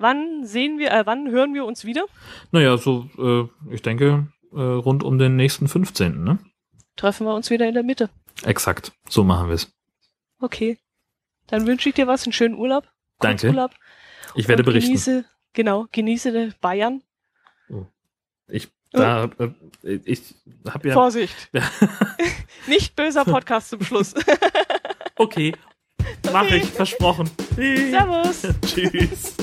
Wann sehen wir, äh, wann hören wir uns wieder? Naja, so, äh, ich denke, äh, rund um den nächsten 15. Ne? Treffen wir uns wieder in der Mitte. Exakt. So machen wir es. Okay. Dann wünsche ich dir was, einen schönen Urlaub. Danke. Kurzurlaub. Ich werde berichten. Genieße, genau, genieße Bayern. Oh. Ich, da, oh. ich habe ja. Vorsicht. Nicht böser Podcast zum Schluss. okay. Mach okay. ich, versprochen. Servus. Tschüss.